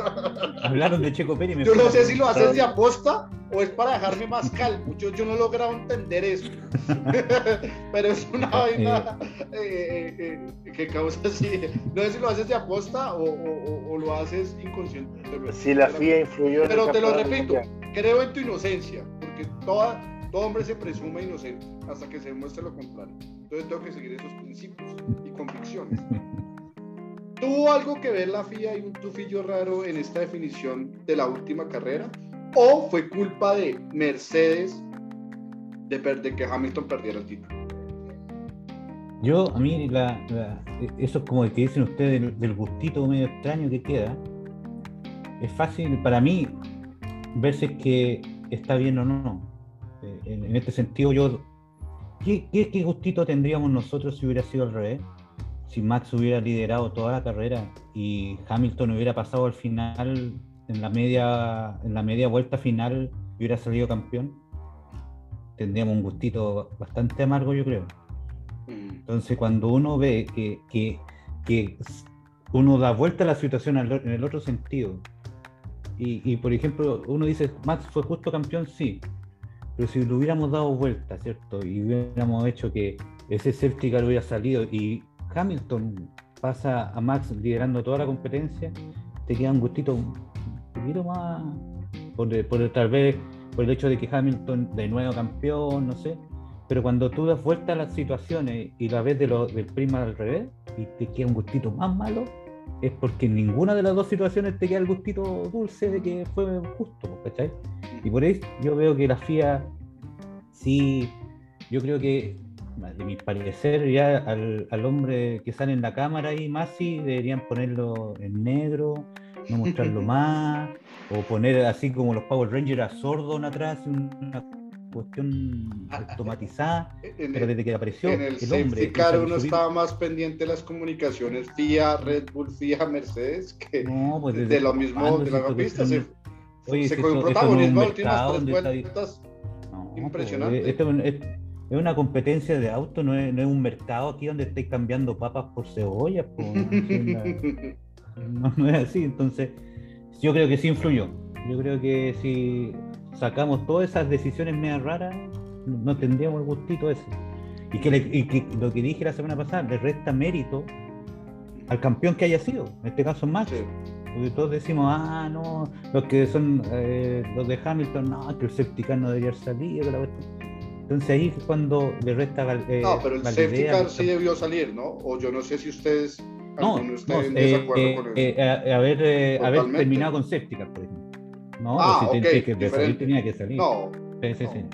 Hablaron de Checo Pérez. Yo no sé si lo haces de aposta o es para dejarme más calmo. Yo, yo no he logrado entender eso. Pero es una vaina eh, eh, eh, que causa así. No sé si lo haces de aposta o, o- o- o lo haces inconscientemente. Si la FIA influyó en Pero te lo repito, creo en tu inocencia, porque toda, todo hombre se presume inocente hasta que se demuestre lo contrario. Entonces tengo que seguir esos principios y convicciones. ¿Tuvo algo que ver la FIA y un tufillo raro en esta definición de la última carrera? ¿O fue culpa de Mercedes de, que Hamilton perdiera el título? Yo, a mí, la, eso es como el que dicen ustedes del, gustito medio extraño que queda. Es fácil para mí ver si es que está bien o no. Eh, en, este sentido, yo. ¿qué, ¿Qué, gustito tendríamos nosotros si hubiera sido al revés? Si Max hubiera liderado toda la carrera y Hamilton hubiera pasado al final, en la media, en la media vuelta final, y hubiera salido campeón, tendríamos un gustito bastante amargo, yo creo. Entonces, cuando uno ve que, que, uno da vuelta a la situación en el otro sentido, y, por ejemplo, uno dice, Max fue justo campeón, sí, pero si lo hubiéramos dado vuelta, ¿cierto? Y hubiéramos hecho que ese safety hubiera salido y Hamilton pasa a Max liderando toda la competencia, te queda un gustito un poquito más, por, por tal vez por el hecho de que Hamilton de nuevo campeón, no sé, pero cuando tú das vuelta a las situaciones y la ves de del prima al revés y te queda un gustito más malo, es porque en ninguna de las dos situaciones te queda el gustito dulce de que fue justo, ¿cachai? Y por eso yo veo que la FIA sí, yo creo que, de mi parecer, ya al, al hombre que sale en la cámara ahí, Masi, deberían ponerlo en negro, no mostrarlo más, o poner así como los Power Rangers a Sordon atrás, una cuestión automatizada, pero desde que apareció en el, el hombre. Car uno estaba más pendiente de las comunicaciones FIA, Red Bull, FIA, Mercedes, que no, pues de lo mismo de la pista. Se, oye, se con protagonismo últimas tres vueltas. No, pues, Impresionante. Esto es, es, una competencia de auto, no es, no es, un mercado aquí donde estáis cambiando papas por cebollas. Por, no, no es así, entonces yo creo que sí influyó. Yo creo que si sacamos todas esas decisiones medio raras, no tendríamos el gustito ese. Y que, lo que dije la semana pasada, le resta mérito al campeón que haya sido, en este caso Max. Porque todos decimos, ah, no, los que son eh, los de Hamilton, no, que el safety car no debería salir. Entonces ahí es cuando le resta. Eh, no, pero el safety car sí debió salir, ¿no? O yo no sé si ustedes. No, no, eh, eh, haber, haber terminado con safety car, por ejemplo. No, ah, pues okay, que de tenía que salir. No. Sí, sí, sí.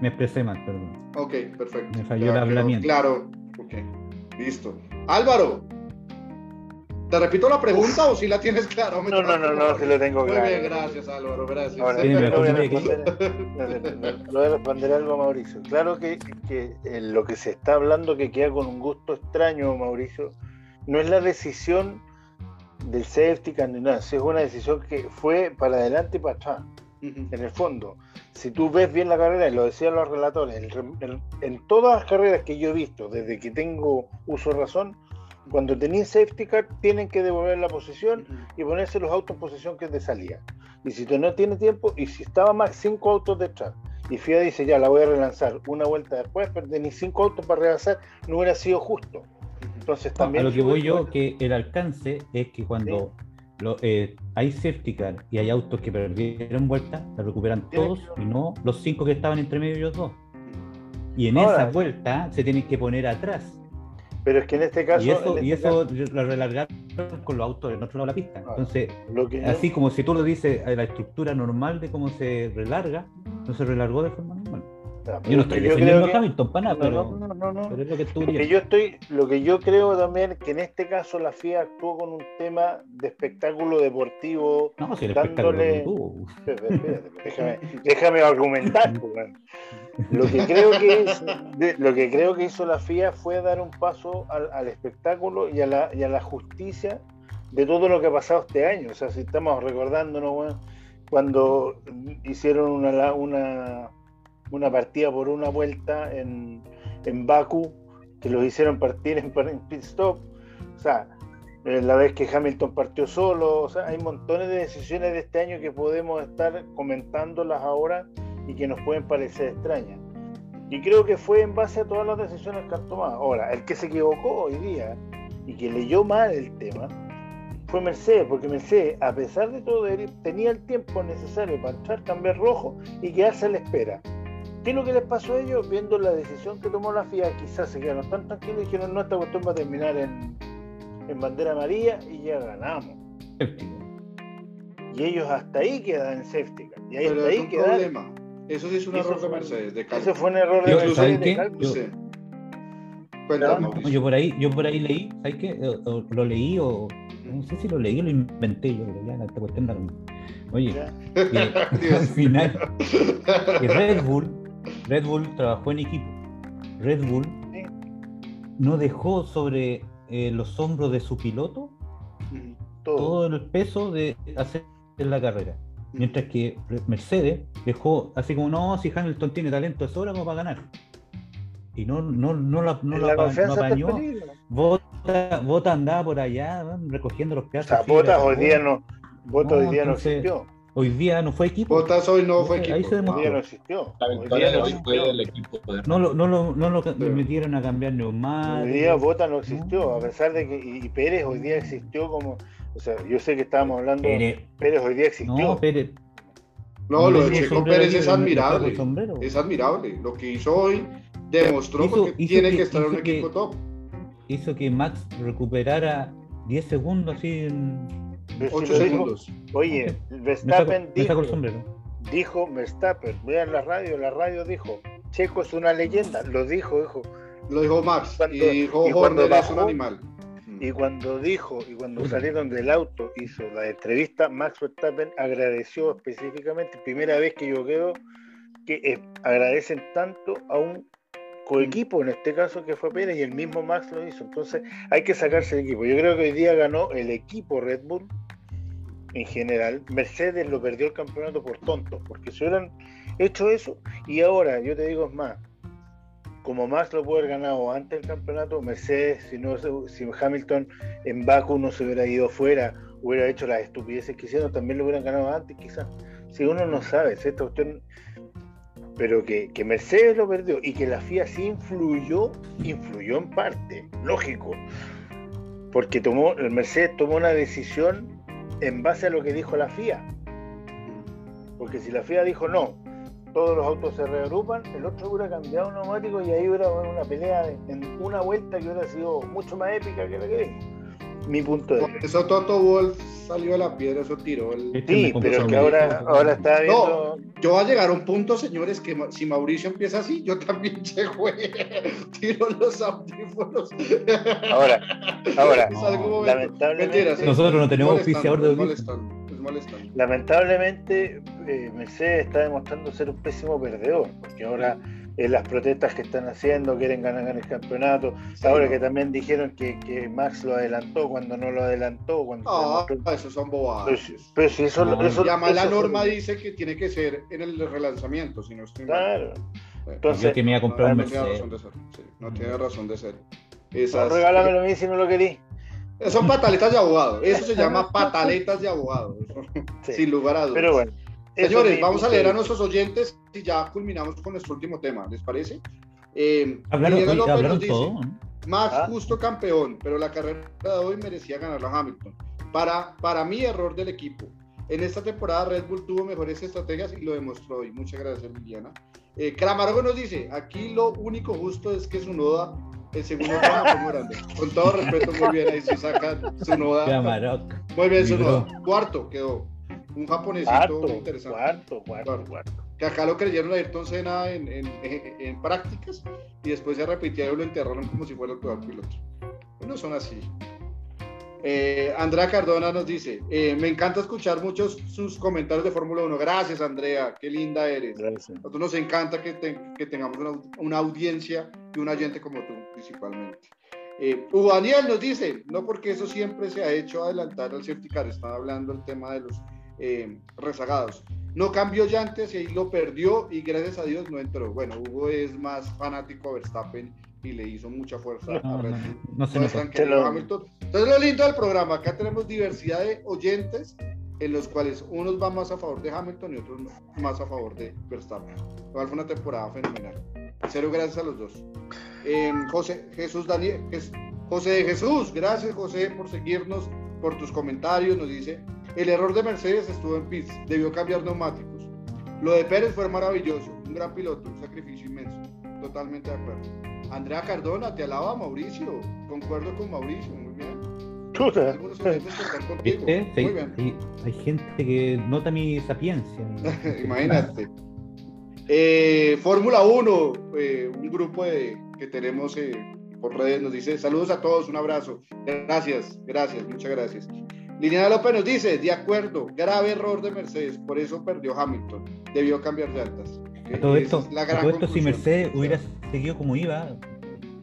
Me expresé mal, perdón. Ok, perfecto. Me falló el hablamiento. Claro, ok. Listo. Álvaro, ¿te repito la pregunta o si la tienes claro? No, no, no, no, si lo tengo claro. Muy bien, gracias Álvaro, gracias. Ahora, sí, voy a responder, voy a responder algo a Mauricio. Claro que, que lo que se está hablando que queda con un gusto extraño, Mauricio, no es la decisión del safety car es una decisión que fue para adelante y para atrás. En el fondo, si tú ves bien la carrera, y lo decían los relatores, en todas las carreras que yo he visto, desde que tengo uso de razón, cuando tenían safety car, tienen que devolver la posición y ponerse los autos en posición que es de salida. Y si tú no tienes tiempo, y si estaba más cinco autos detrás, y FIA dice ya la voy a relanzar una vuelta después, pero ni cinco autos para relanzar, no hubiera sido justo. Entonces también... a lo que voy yo, que el alcance es que cuando lo, eh, hay safety car y hay autos que perdieron vuelta, la recuperan todos y no los cinco que estaban entre medio de los dos. Y en esa vuelta se tienen que poner atrás. Pero es que en este caso. Y eso, y este eso lo relargaron con los autos del otro lado de la pista. Entonces, así como si tú lo dices, la estructura normal de cómo se relarga, no se relargó de forma normal yo no estoy defendiendo a Hamilton para nada, pero, no, no, no, pero es lo que tú lo que yo estoy, Lo que yo creo también que en este caso la FIA actuó con un tema de espectáculo deportivo. No, si el dándole... espectáculo déjame, déjame argumentar. Pues, lo que creo que es, lo que creo que hizo la FIA fue dar un paso al, al espectáculo y a, la, y a la justicia de todo lo que ha pasado este año. O sea, si estamos recordándonos, bueno, cuando hicieron una, una una partida por una vuelta en, en Baku, que los hicieron partir en, pit stop. O sea, eh, la vez que Hamilton partió solo, o sea, hay montones de decisiones de este año que podemos estar comentándolas ahora y que nos pueden parecer extrañas. Y creo que fue en base a todas las decisiones que han tomado. Ahora, el que se equivocó hoy día y que leyó mal el tema fue Mercedes, porque Mercedes, a pesar de todo, tenía el tiempo necesario para entrar, cambiar rojo y quedarse a la espera ¿Qué es lo que les pasó a ellos? Viendo la decisión que tomó la FIA, quizás se quedaron tan tranquilos y dijeron, no, esta cuestión va a terminar en, en bandera amarilla y ya ganamos. Y ellos hasta ahí quedan en car. Y ahí Pero hasta es ahí un quedan. problema. Eso sí es un Eso error de fue- Mercedes, de cálculo. fue un error de Mercedes ¿saben de. Yo por ahí, yo por ahí leí, ¿sabes qué? O- o lo leí o no sé si lo leí o lo inventé yo, ya esta cuestión mismo. Oye, que al final que Red Bull, Red Bull trabajó en equipo. Red Bull Sí. no dejó sobre eh, los hombros de su piloto Todo. todo el peso de hacer la carrera. Mientras que Mercedes dejó así como, no, si Hamilton tiene talento, es hora como para ganar. Y no, no, no la, no la, la no apañó. Bota, Bota andaba por allá recogiendo los O pedazos. sea, de fibra Botas de hoy día no, Botas hoy día no existió. Hoy día no fue equipo. Botas hoy no fue Ahí equipo. se Hoy demostró. día no existió. La Hoy victoria día no hoy fue existió. del equipo poder. No lo, no lo, no lo Sí. metieron a cambiar neumáticos. Hoy día Bota no existió, a pesar de que y, y Pérez hoy día existió como, o sea, yo sé que estábamos hablando, Pérez- Pérez hoy día existió. no, Pérez. No, lo de Checo Pérez ahí, es le- le admirable. el. Es admirable. Lo que hizo hoy demostró Hizo- porque hizo tiene que- que estar en un que- equipo top. Hizo que Max recuperara 10 segundos así en... Pero si 8 lo dijo- segundos. Oye, Me saco, Verstappen me saco dijo, dijo Verstappen, vean la radio, la radio dijo, Checo es una leyenda, lo dijo, dijo. Lo dijo Max. Cuando- y dijo y cuando es un animal. Y cuando dijo, y cuando salieron del auto, hizo la entrevista, Max Verstappen agradeció específicamente, primera vez que yo veo que eh, agradecen tanto a un coequipo, en este caso que fue Pérez, y el mismo Max lo hizo. Entonces hay que sacarse el equipo. Yo creo que hoy día ganó el equipo Red Bull en general. Mercedes lo perdió el campeonato por tontos, porque si hubieran hecho eso, y ahora yo te digo es más, como Max lo puede haber ganado antes del campeonato, Mercedes, si, no, si Hamilton en Baku no se hubiera ido fuera, hubiera hecho las estupideces que hicieron, también lo hubieran ganado antes quizás. Si uno no sabe, si esta cuestión... Pero que, que Mercedes lo perdió y que la FIA sí influyó, influyó en parte, lógico. Porque tomó, el Mercedes tomó una decisión en base a lo que dijo la FIA. Porque si la FIA dijo no, todos los autos se reagrupan, el otro hubiera cambiado un neumático y ahí hubiera una pelea en una vuelta que hubiera sido mucho más épica que la que vi. Mi punto de vista. eso Toto Wolf salió a la piedra, eso tiró el... Sí, pero es que ahora, ahora está viendo. Yo voy a llegar a un punto, señores, que si Mauricio empieza así, yo también llego, tiro los audífonos. Ahora, ahora, lamentablemente- Mentiras, Nosotros no tenemos auspiciador de audífonos. Lamentablemente, eh, Mercedes está demostrando ser un pésimo perdedor, porque ahora en las protestas que están haciendo quieren ganar el campeonato. Sí, ahora no. que también dijeron que, que Max lo adelantó cuando no lo adelantó. Cuando se Ah, demostró- esos son bobadas. pero, si- pero si eso, No, eso- además la eso- norma dice que tiene que ser en el relanzamiento, si no estoy. Claro. Bueno, Entonces, Yo que me iba a comprar un no, tiene Mercedes. razón de ser. sí, no tiene razón de ser. no, Esas, regálamelo a mí si no lo querís. son pataletas de abogado. Eso se llama pataletas de abogado. Sí. Sin lugar a dudas. Pero bueno. Señores, es mi vamos a leer a nuestros oyentes y ya culminamos con nuestro último tema, ¿les parece? Eh, Hablaron, López hablaron nos dice, todo. Max Ah. justo campeón, pero la carrera de hoy merecía ganarla a Hamilton. Para, para mí, error del equipo. En esta temporada Red Bull tuvo mejores estrategias y lo demostró hoy. Muchas gracias, Liliana. Eh, Cramarogo nos dice, aquí lo único justo es que su noda, el segundo muy grande. Con todo respeto, muy bien, ahí se saca su noda. Muy bien, su noda. Cuarto quedó. Un japonesito Cuarto, interesante. cuarto, cuarto, Claro. cuarto. Que acá lo creyeron a Ayrton Senna en, en, en- en prácticas y después se repitieron y lo enterraron como si fuera el peor piloto. No son así. Eh, Andrea Cardona nos dice, eh, me encanta escuchar muchos sus comentarios de Fórmula 1. Gracias, Andrea, qué linda eres. Gracias. A nosotros nos encanta que, te- que tengamos una, una audiencia y un oyente como tú, principalmente. Eh, Hugo Daniel nos dice, no porque eso siempre se ha hecho adelantar al safety car, estaba hablando el tema de los eh, rezagados. No cambió llantes y ahí lo perdió y gracias a Dios no entró. Bueno, Hugo es más fanático a Verstappen y le hizo mucha fuerza a No, Red no, Bull. no se No es nota. tan querido lo- Hamilton. Entonces lo lindo del programa, acá tenemos diversidad de oyentes en los cuales unos van más a favor de Hamilton y otros más a favor de Verstappen. Fue una temporada fenomenal. Cero gracias a los dos. Eh, José Jesús Daniel, José de Jesús, gracias José por seguirnos, por tus comentarios. Nos dice, el error de Mercedes estuvo en pits, debió cambiar neumáticos. Lo de Pérez fue maravilloso. un gran piloto, un sacrificio inmenso. Totalmente de acuerdo. Andrea Cardona, te alaba Mauricio. Concuerdo con Mauricio, muy bien. Algunos oyentes que están contigo. ¿Viste? Muy bien. hay gente que nota mi sapiencia. Imagínate. Eh, Fórmula 1, eh, un grupo de, que tenemos eh, por redes nos dice saludos a todos, un abrazo. Gracias, gracias, muchas gracias. Liliana López nos dice, de acuerdo, grave error de Mercedes, por eso perdió Hamilton, debió cambiar llantas. A todo esto, es la gran todo esto si. Mercedes hubiera seguido como iba,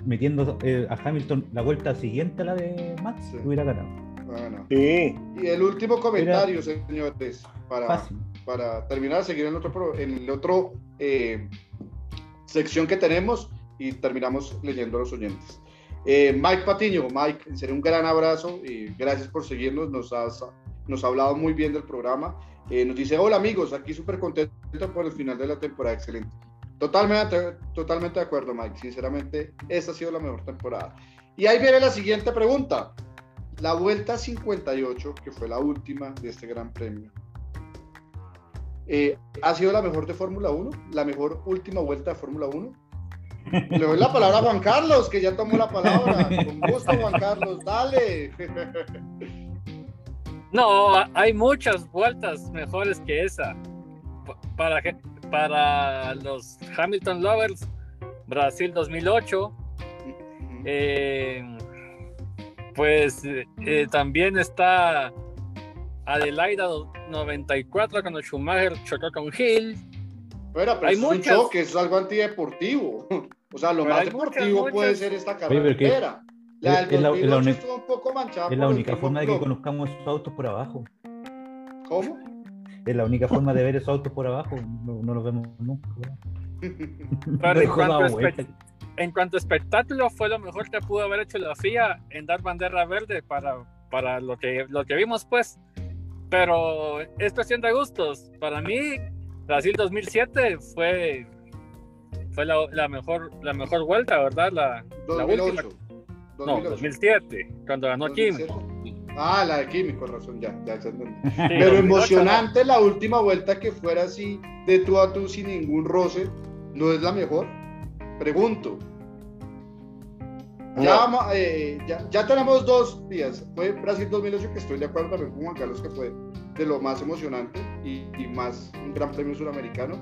metiendo eh, a Hamilton la vuelta siguiente a la de Max, Sí. hubiera ganado. Bueno. Sí, Y el último comentario, señores, para, Fácil. para terminar, seguir en el otro, pro- en el otro eh, sección que tenemos y terminamos leyendo a los oyentes. Eh, Mike Patiño, Mike, serio un gran abrazo y gracias por seguirnos, nos has, nos ha hablado muy bien del programa. Eh, nos dice, hola amigos, aquí súper contento por el final de la temporada, excelente. Totalmente, totalmente de acuerdo, Mike, sinceramente, esta ha sido la mejor temporada. Y ahí viene la siguiente pregunta. La vuelta 58, que fue la última de este gran premio, eh, ¿ha sido la mejor de Fórmula 1? ¿La mejor última vuelta de Fórmula 1? Le doy la palabra a Juan Carlos, que ya tomó la palabra. Con gusto, Juan Carlos, dale. No, hay muchas vueltas mejores que esa. Pa- Para, para los Hamilton Lovers, Brasil 2008, eh, pues eh, también está Adelaida 94 cuando Schumacher chocó con Hill. Bueno, pero Hay es un choque, es algo antideportivo. O sea, lo Pero más muchas, deportivo puede muchas. ser esta Oye, que- carrera. La es- del es la- es la 2008 única- estuvo un poco manchada Es la única forma de que conozcamos esos autos por abajo. ¿Cómo? Es la única forma de ver esos autos por abajo. No, no los vemos nunca. Pero en cuanto, en cuanto a espectáculo, fue lo mejor que pudo haber hecho la FIA en dar bandera verde para, para lo, que, lo que vimos, pues. Pero es cuestión de gustos. Para mí, Brasil 2007 fue, fue la, la mejor, la mejor vuelta, ¿verdad? La, la última. 2008. No, 2008. 2007, cuando ganó Kim. 2007. Ah, la de Kimi, con razón, ya, ya. Sí, Pero 2008, emocionante la última vuelta que fuera así, de tú a tú, sin ningún roce, ¿no es la mejor? Pregunto. Ya, vamos, eh, ya, ya tenemos dos días. Fue Brasil 2008, que estoy de acuerdo también con Juan Carlos, que fue de lo más emocionante y, y más un gran premio suramericano.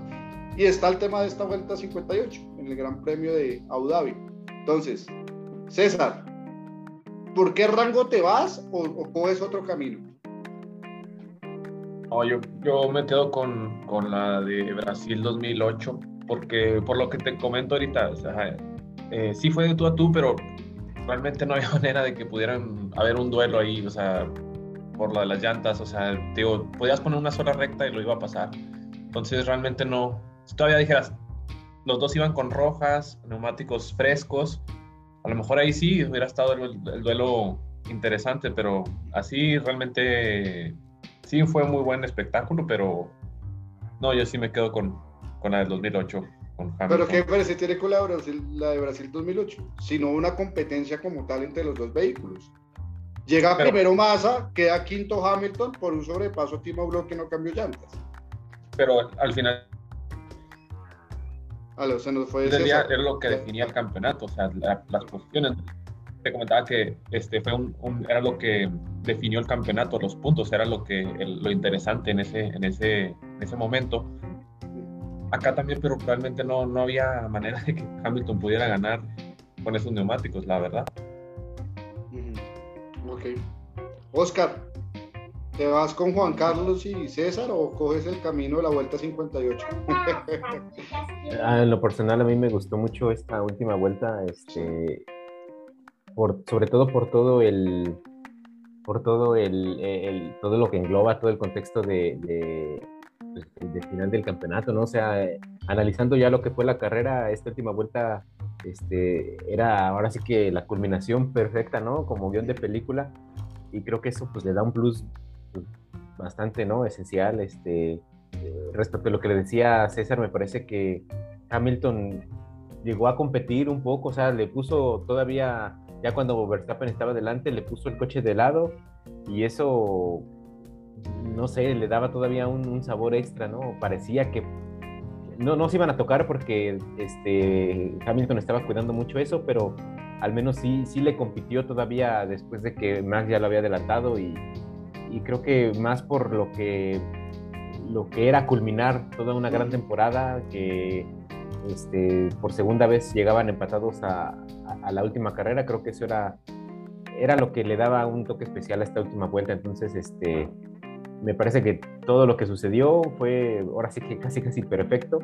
Y está el tema de esta vuelta 58, en el Gran Premio de Abu Dhabi. Entonces, César, ¿por qué rango te vas o, o coges otro camino? No, yo, yo me quedo con, con la de Brasil 2008, porque por lo que te comento ahorita, eh, sí fue de tú a tú, pero realmente no había manera de que pudieran haber un duelo ahí, o sea, por de las llantas, o sea, digo, podías poner una sola recta y lo iba a pasar. Entonces realmente no, si todavía dijeras, los dos iban con rojas, neumáticos frescos, a lo mejor ahí sí hubiera estado el, el duelo interesante, pero así realmente sí fue muy buen espectáculo, pero no, yo sí me quedo con, con la del 2008. Con Hamilton. Pero ¿qué parece tiene con la, de Brasil, la de Brasil 2008? Sino una competencia como tal entre los dos vehículos. Llega Pero- primero Massa, queda quinto Hamilton por un sobrepaso Timo Glock que no cambió llantas. Pero al final Fue día César. era lo que definía el campeonato, o sea, la- las posiciones. Te comentaba que este fue un, un- era lo que definió el campeonato, los puntos, era lo que el- lo interesante en ese, en ese, en ese momento. Acá también, pero realmente no, no había manera de que Hamilton pudiera ganar con esos neumáticos, la verdad. Ok. Oscar, ¿te vas con Juan Carlos y César o coges el camino de la vuelta 58? Ah, en lo personal, a mí me gustó mucho esta última vuelta, este, por, sobre todo por todo el, por todo el, el- todo lo que engloba, todo el contexto de, de, pues, del final del campeonato, ¿no? O sea, analizando ya lo que fue la carrera, esta última vuelta, este, era ahora sí que la culminación perfecta, ¿no? Como guion de película, y creo que eso pues le da un plus bastante, ¿no? Esencial, este, eh, respecto a lo que le decía César, me parece que Hamilton llegó a competir un poco, o sea, le puso todavía, ya cuando Verstappen estaba delante, le puso el coche de lado y eso, no sé, le daba todavía un, un sabor extra, ¿no? Parecía que no, no se iban a tocar porque este, Hamilton estaba cuidando mucho eso, pero al menos sí, sí le compitió todavía después de que Max ya lo había adelantado y, y creo que más por lo que, lo que era culminar toda una gran temporada, que este, por segunda vez llegaban empatados a, a, la última carrera, creo que eso era, era lo que le daba un toque especial a esta última vuelta, entonces este, me parece que todo lo que sucedió fue ahora sí que casi casi perfecto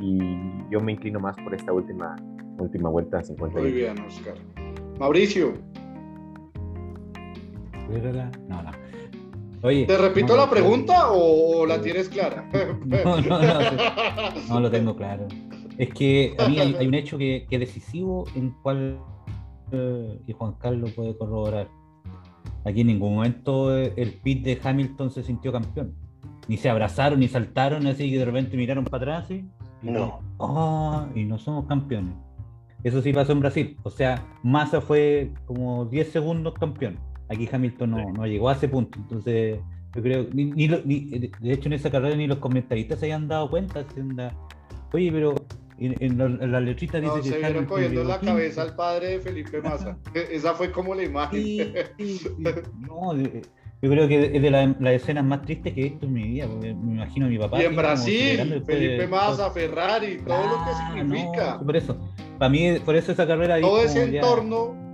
y yo me inclino más por esta última última vuelta 50 Muy bien, Oscar. Mauricio. No, no. Oye, ¿Te repito la pregunta o la tienes clara? No, no, no, no, lo tengo claro. Es que a mí hay, un hecho que, es decisivo en cual eh, y Juan Carlos puede corroborar. Aquí en ningún momento el pit de Hamilton se sintió campeón. Ni se abrazaron, ni saltaron, así que de repente miraron para atrás y, no. Oh, y no somos campeones. Eso sí pasó en Brasil. O sea, Massa fue como 10 segundos campeón. Aquí Hamilton no, no llegó a ese punto. Entonces, yo creo, ni, ni, de hecho en esa carrera ni los comentaristas se hayan dado cuenta. Oye, pero en, la, letrita dice no, que se vieron cogiendo la cabeza al padre de Felipe Massa. Esa fue como la imagen. no, yo creo que es de las escenas más tristes que he visto en mi vida, porque me imagino a mi papá. Y en Brasil, Felipe Massa, Ferrari, todo lo que ah, significa. por eso, para mí, por eso esa carrera. Todo ese entorno.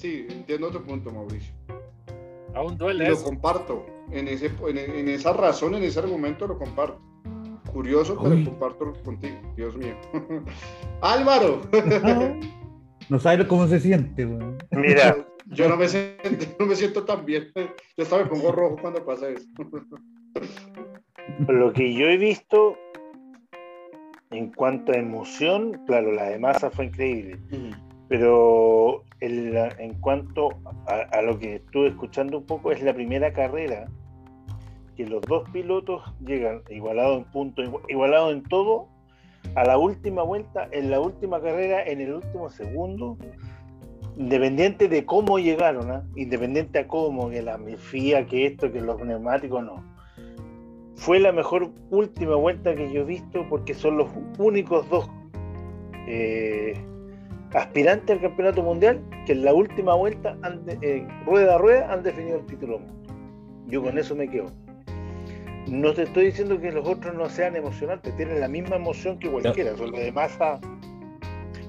Sí, entiendo tu punto, Mauricio. Aún duele. lo comparto. En, ese, en esa razón, en ese argumento lo comparto. Curioso, pero comparto contigo, Dios mío. Álvaro. no sabes cómo se siente, Mira. Yo no me, siento, no me siento tan bien. Yo hasta me pongo rojo cuando pasa eso. Lo que yo he visto en cuanto a emoción, claro, la de masa fue increíble. Pero en cuanto a, a, lo que estuve escuchando un poco, es la primera carrera los dos pilotos llegan igualados en punto, igualados en todo, a la última vuelta, en la última carrera, en el último segundo, independiente de cómo llegaron, ¿ah? independiente a cómo, que la FIA, que esto, que los neumáticos, no. Fue la mejor última vuelta que yo he visto porque son los únicos dos eh, aspirantes al campeonato mundial que en la última vuelta, eh, rueda a rueda, han definido el título. Yo con eso me quedo. No te estoy diciendo que los otros no sean emocionantes, tienen la misma emoción que cualquiera. No. de masa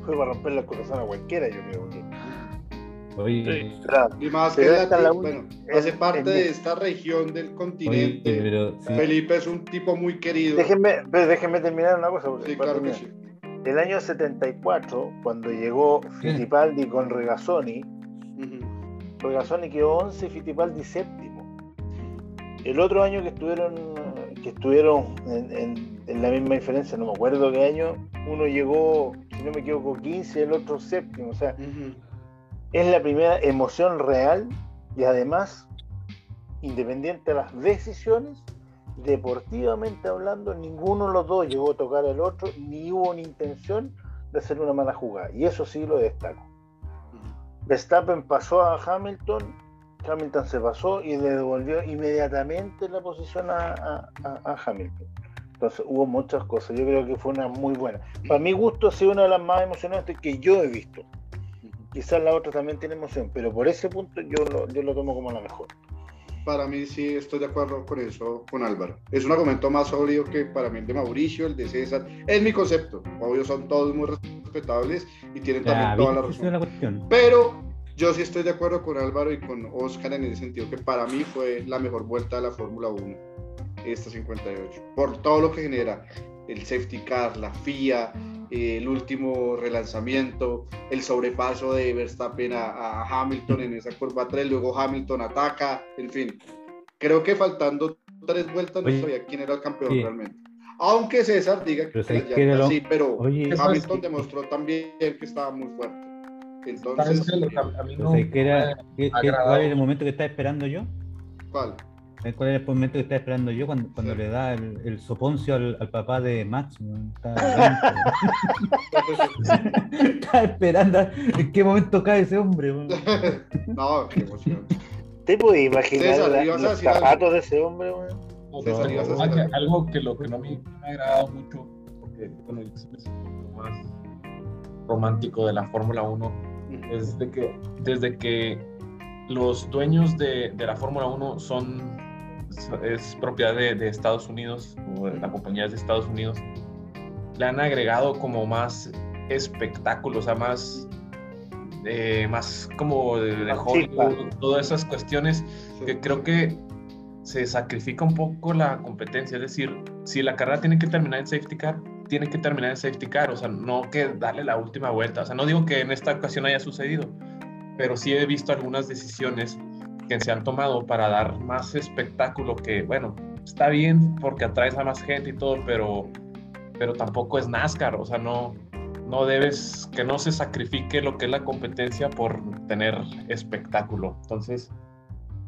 fue para romper la corazón a cualquiera, yo creo. Oye, y más que la, bueno, hace parte de esta región del continente. Felipe es un tipo muy querido. Déjenme, déjenme terminar una cosa. Sí, claro que sí. El año 74, cuando llegó Fittipaldi con Regazzoni, Regazzoni quedó 11 y Fittipaldi séptimo. El otro año que estuvieron, que estuvieron en, la misma diferencia, no me acuerdo qué año, uno llegó, si no me equivoco, 15, el otro séptimo. O sea, es la primera emoción real y además, independiente de las decisiones, deportivamente hablando, ninguno de los dos llegó a tocar al otro, ni hubo una intención de hacer una mala jugada. Y eso sí lo destaco. Verstappen pasó a Hamilton Hamilton se pasó y le devolvió inmediatamente la posición a, Hamilton. Entonces hubo muchas cosas. Yo creo que fue una muy buena. Para mi gusto ha sido una de las más emocionantes que yo he visto. Quizás la otra también tiene emoción, pero por ese punto yo lo, yo lo tomo como la mejor. Para mí sí estoy de acuerdo con eso, con Álvaro. Es un argumento más sólido que para mí el de Mauricio, el de César. Es mi concepto. Obvio, son todos muy respetables y tienen también toda la razón. Pero yo sí estoy de acuerdo con Álvaro y con Oscar en el sentido que para mí fue la mejor vuelta de la Fórmula 1, esta 58, por todo lo que genera el safety car, la FIA, el último relanzamiento, el sobrepaso de Verstappen a, Hamilton en esa curva 3, luego Hamilton ataca, en fin. Creo que faltando tres vueltas no sabía quién era el campeón realmente. Aunque César diga que, pero sí, pero Hamilton demostró también que estaba muy fuerte. Entonces, a mí no ¿qué era, ¿cuál era el momento que estaba esperando yo? ¿Cuál? ¿Cuál era el momento que estaba esperando yo cuando, cuando le da el, el soponcio al, al, papá de Max? Estaba, estaba esperando en qué momento cae ese hombre. no, qué emoción. ¿Te puedes imaginar César, los zapatos de ese hombre? César, algo que lo que no me, me ha agradado mucho eh, bueno, yo siempre más romántico de la Fórmula 1 es de que desde que los dueños de, de la Fórmula 1 son es propiedad de, de, Estados Unidos o de la compañía de Estados Unidos le han agregado como más espectáculo, o sea, más eh, más como de, de Hollywood, todas esas cuestiones que creo que se sacrifica un poco la competencia, es decir, si la carrera tiene que terminar en safety car, tiene que terminar en safety car, o sea, no que darle la última vuelta, o sea, no digo que en esta ocasión haya sucedido, pero sí he visto algunas decisiones que se han tomado para dar más espectáculo que, bueno, está bien porque atraes a más gente y todo, pero, pero tampoco es NASCAR, o sea, no, no debes, que no se sacrifique lo que es la competencia por tener espectáculo. Entonces,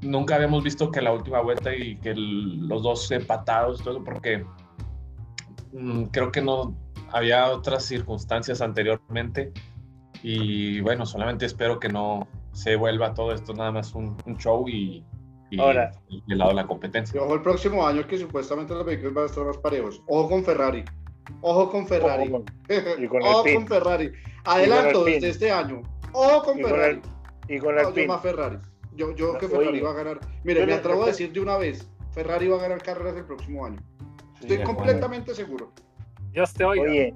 nunca habíamos visto que la última vuelta y que los dos empatados, todo porque mm, creo que no había otras circunstancias anteriormente. Y bueno, solamente espero que no se vuelva todo esto nada más un, show y, y Ahora, el lado de la competencia. Y ojo el próximo año que supuestamente los vehículos van a estar más parejos. Ojo con Ferrari. Ojo con Ferrari. Ojo con, y con, Ojo el con Ferrari. Adelanto desde este año. Ojo con y Ferrari. Con el, y con el No, yo pin. más Ferrari. Yo, yo No, que Ferrari oye, va a ganar. Mire, yo me atrevo a decir de una vez, Ferrari va a ganar carreras el próximo año. Estoy acuerdo. completamente seguro. Yo te oigo. Oye,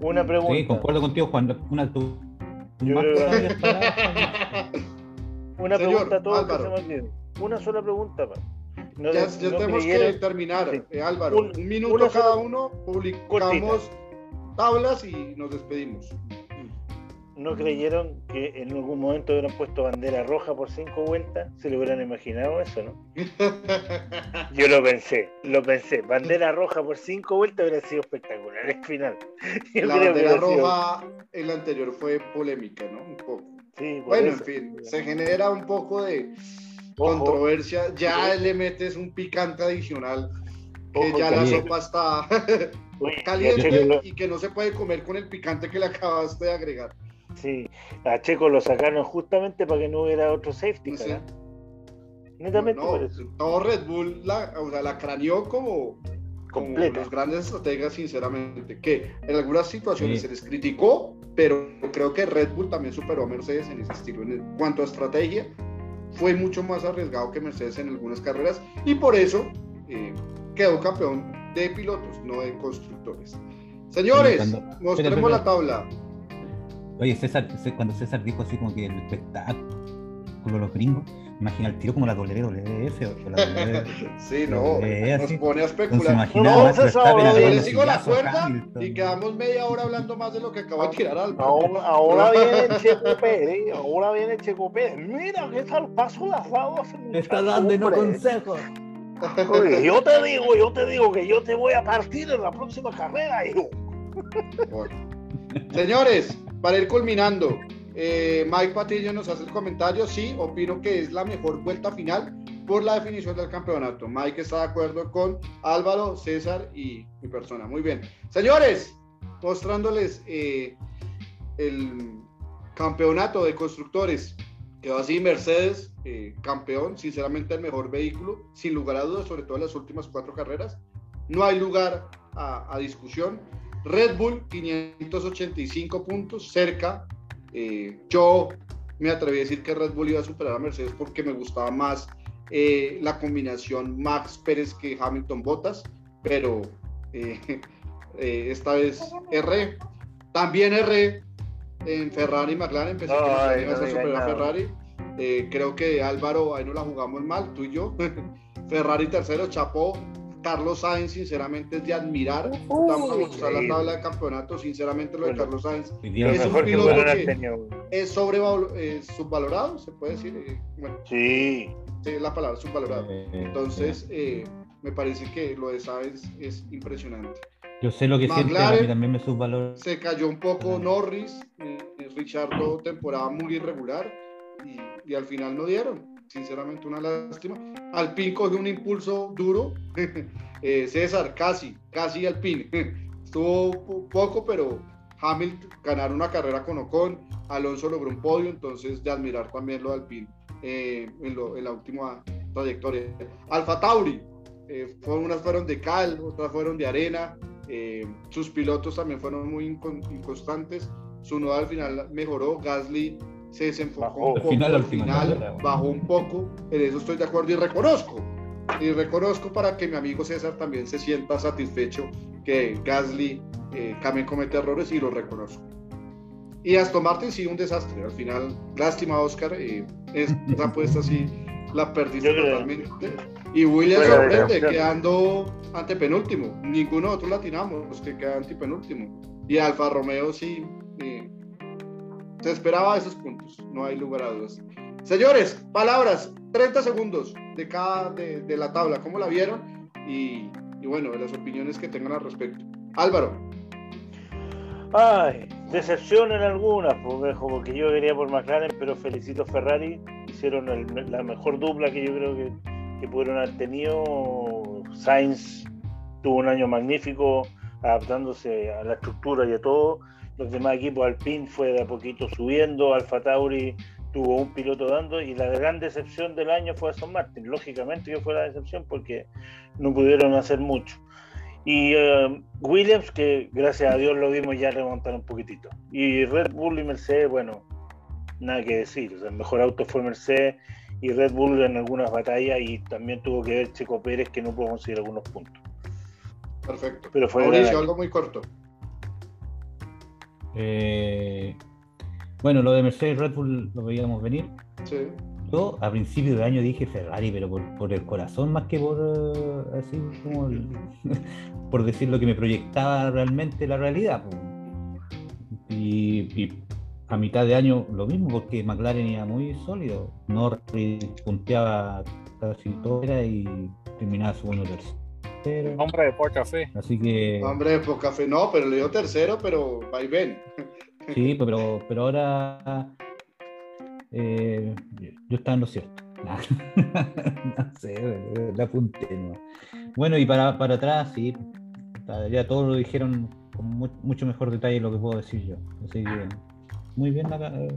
una pregunta. Sí, concuerdo contigo, Juan. Una tu. Yo más creo que- todavía estará- Una Señor, pregunta a todos que se me. Una sola pregunta, pa. No, ya de- ya no tenemos creyeron- que terminar, Sí. eh, Álvaro. Un- Un, minuto cada sola- uno, publicamos tablas y nos despedimos. ¿No creyeron que en algún momento hubieran puesto bandera roja por cinco vueltas? ¿Se lo hubieran imaginado eso, no? Yo lo pensé, lo pensé. Bandera roja por cinco vueltas hubiera sido espectacular el final. Yo La bandera sido- roja en la anterior fue polémica, ¿no? Un poco. Sí, Bueno, en fin, se genera un poco de Ojo, controversia. Ya le metes un picante adicional, que Ojo, ya la sopa está oye, caliente y que no se puede comer con el picante que le acabaste de agregar. Sí, a Checo lo sacaron justamente para que no hubiera otro safety, Sí. car, ¿ah? Netamente No, por eso. todo Red Bull la, o sea, la craneó como, como Completa. los grandes estrategas, sinceramente, que en algunas situaciones Sí. se les criticó, pero creo que Red Bull también superó a Mercedes en ese estilo. En cuanto a estrategia, fue mucho más arriesgado que Mercedes en algunas carreras y por eso eh, quedó campeón de pilotos, no de constructores. Señores, mostremos la tabla. Oye, César, Cé- cuando César dijo así como que el espectáculo de los gringos, imagina el tiro como la WWF o la WWE. Sí, no, Eh, nos pone a especular. No, César, agarrando le sigo la cuerda Hamilton. y quedamos media hora hablando más de lo que acaba de tirar Álvaro. Ahora, ahora viene Checo Pérez, ahora viene Checo Pérez. Mira qué las dado hace Te está dando y no consejos. Oye, yo te digo, yo te digo que yo te voy a partir en la próxima carrera, hijo. Bueno. Señores, para ir culminando, eh, Mike Patillo nos hace el comentario, sí, opino que es la mejor vuelta final por la definición del campeonato. Mike está de acuerdo con Álvaro, César y mi persona. Muy bien. Señores, mostrándoles eh, el campeonato de constructores. Quedó así Mercedes, eh, campeón, sinceramente el mejor vehículo, sin lugar a dudas, sobre todo en las últimas cuatro carreras. No hay lugar a, a discusión. Red Bull, 585 puntos, cerca. Eh, yo me atreví a decir que Red Bull iba a superar a Mercedes porque me gustaba más eh, la combinación Max Pérez que Hamilton Bottas, pero eh, esta vez erré. También erré en Ferrari y McLaren, pensé que iba a a. Ferrari. Creo que Álvaro, ahí no la jugamos mal, tú y yo. Ferrari tercero, Chapó. Carlos Sainz, sinceramente, es de admirar. Vamos a mostrar la tabla de campeonato. Sinceramente, lo de Bueno. Carlos Sainz Es un que piloto que- es sobrevalorado, eh, subvalorado, se puede decir. eh, bueno, Sí, es la palabra, subvalorado. Eh, Entonces, eh, me parece que lo de Sainz es impresionante. yo sé lo que siente, a McLaren- mí también me subvalora. Se cayó un poco Claro. Norris, eh, Richardo, temporada muy irregular, y, y al final no dieron. Sinceramente, una lástima. Alpine cogió un impulso duro. Eh, César, casi, casi Alpine. Estuvo po- poco, pero Hamilton ganaron una carrera con Ocon. Alonso logró un podio, entonces de admirar también lo de Alpine eh, en, la última trayectoria. Alfa Tauri, eh, unas fueron de cal, otras fueron de arena. Sus pilotos también fueron muy inconstantes. Su nodo al final mejoró. Gasly se desenfocó un poco. Final, final, bajó un poco. En eso estoy de acuerdo y reconozco. Y reconozco para que mi amigo César también se sienta satisfecho que Gasly eh, también comete errores y lo reconozco. Y Aston Martin sí, un desastre. Al final, lástima, Oscar. Eh, esta apuesta sí la perdiste totalmente. Y Williams sorprende, quedando antepenúltimo. Ninguno de nosotros latinamos, que queda antepenúltimo. Y Alfa Romeo sí. Eh, se esperaba esos puntos, no hay lugar a dudas. Señores, palabras, 30 segundos de cada de, la tabla, ¿cómo la vieron? Y, y bueno, de las opiniones que tengan al respecto. Álvaro. Ay, decepción en algunas, pues, porque yo quería por McLaren, pero felicito a Ferrari, hicieron la mejor dupla que yo creo que, que pudieron haber tenido. Sainz tuvo un año magnífico, adaptándose a la estructura y a todo. Los demás equipos, Alpine fue de a poquito subiendo, Alfa Tauri tuvo un piloto dando y la gran decepción del año fue Aston Martin. Lógicamente que fue la decepción porque no pudieron hacer mucho. Y eh, Williams, que gracias a Dios lo vimos ya remontar un poquitito. Y Red Bull y Mercedes, bueno, nada que decir. O sea, el mejor auto fue Mercedes y Red Bull en algunas batallas y también tuvo que ver Checo Pérez que no pudo conseguir algunos puntos. Perfecto. Pero fue Mauricio, algo muy corto. Eh, bueno, lo de Mercedes Red Bull lo veíamos venir. Sí. Yo a principio de año dije Ferrari, pero por, el corazón más que por eh, así como por decir lo que me proyectaba realmente la realidad. Y, a mitad de año lo mismo, porque McLaren iba muy sólido. Norris punteaba casi todo y terminaba segundo tercero. Hombre de poca fe. Así que. Hombre de poca fe, no, pero le dio tercero, pero va y ven. Sí, pero, pero ahora eh, yo estaba en lo cierto. no sé, la apunté. Bueno, y para, para atrás, sí, ya todos lo dijeron con mucho mejor detalle lo que puedo decir yo. Así que, muy bien. Eh,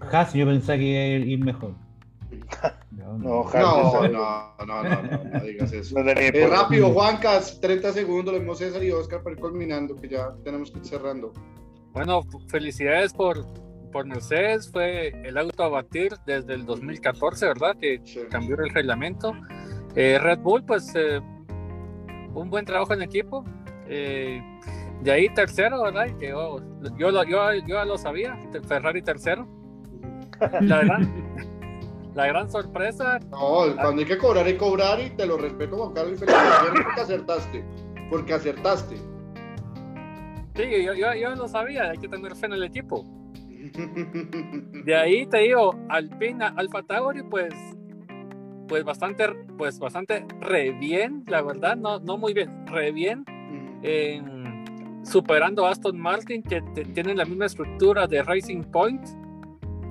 Haas, yo pensaba que iba a ir mejor. No, no, no, no, no, no, digas eso. Eh, rápido, Juancas, 30 segundos, lo hemos César y Oscar para ir culminando, que ya tenemos que ir cerrando. Bueno, felicidades por, por Mercedes. Fue el auto a batir desde el 2014, ¿verdad? Que cambió el reglamento. Eh, Red Bull, pues eh, un buen trabajo en equipo. Eh, de ahí tercero, ¿verdad? Que yo, yo, yo, ya lo sabía, Ferrari tercero. La gran, la gran sorpresa. No, cuando hay que cobrar, que cobrar y te lo respeto, Juan Carlos, y porque acertaste. Porque acertaste. Sí, yo, yo, yo lo sabía, hay que tener fe en el equipo. De ahí te digo, Alpina, Alfa Tauri, pues, pues bastante, pues bastante re bien, la verdad, no, no muy bien, re bien, superando a Aston Martin, que tienen la misma estructura de Racing Point,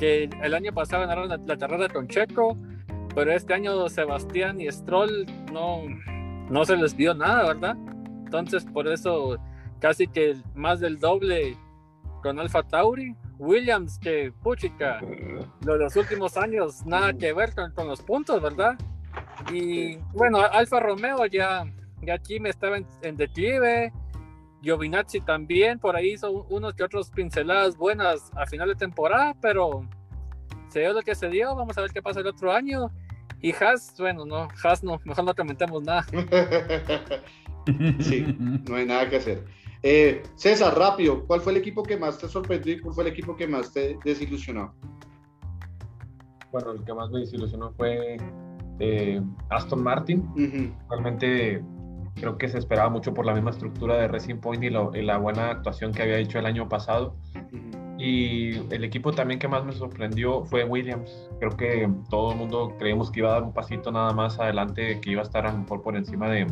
que el año pasado ganaron la, carrera con Checo, pero este año Sebastián y Stroll no, no se les dio nada, ¿verdad? Entonces, por eso casi que más del doble con Alfa Tauri. Williams, que puchica, los últimos años nada que ver con, los puntos, ¿verdad? Y bueno, Alfa Romeo ya, ya aquí me estaba en, declive. Giovinazzi también, por ahí hizo unos que otros pinceladas buenas a final de temporada, pero se dio lo que se dio. Vamos a ver qué pasa el otro año. Y Haas, bueno, no, Haas no, mejor no comentemos nada. sí, no hay nada que hacer. Eh, César, rápido, ¿cuál fue el equipo que más te sorprendió y cuál fue el equipo que más te desilusionó? Bueno, el que más me desilusionó fue eh, Aston Martin. Realmente creo que se esperaba mucho por la misma estructura de Racing Point y, la buena actuación que había hecho el año pasado. Y el equipo también que más me sorprendió fue Williams. Creo que todo el mundo creíamos que iba a dar un pasito nada más adelante, que iba a estar a lo mejor por encima de,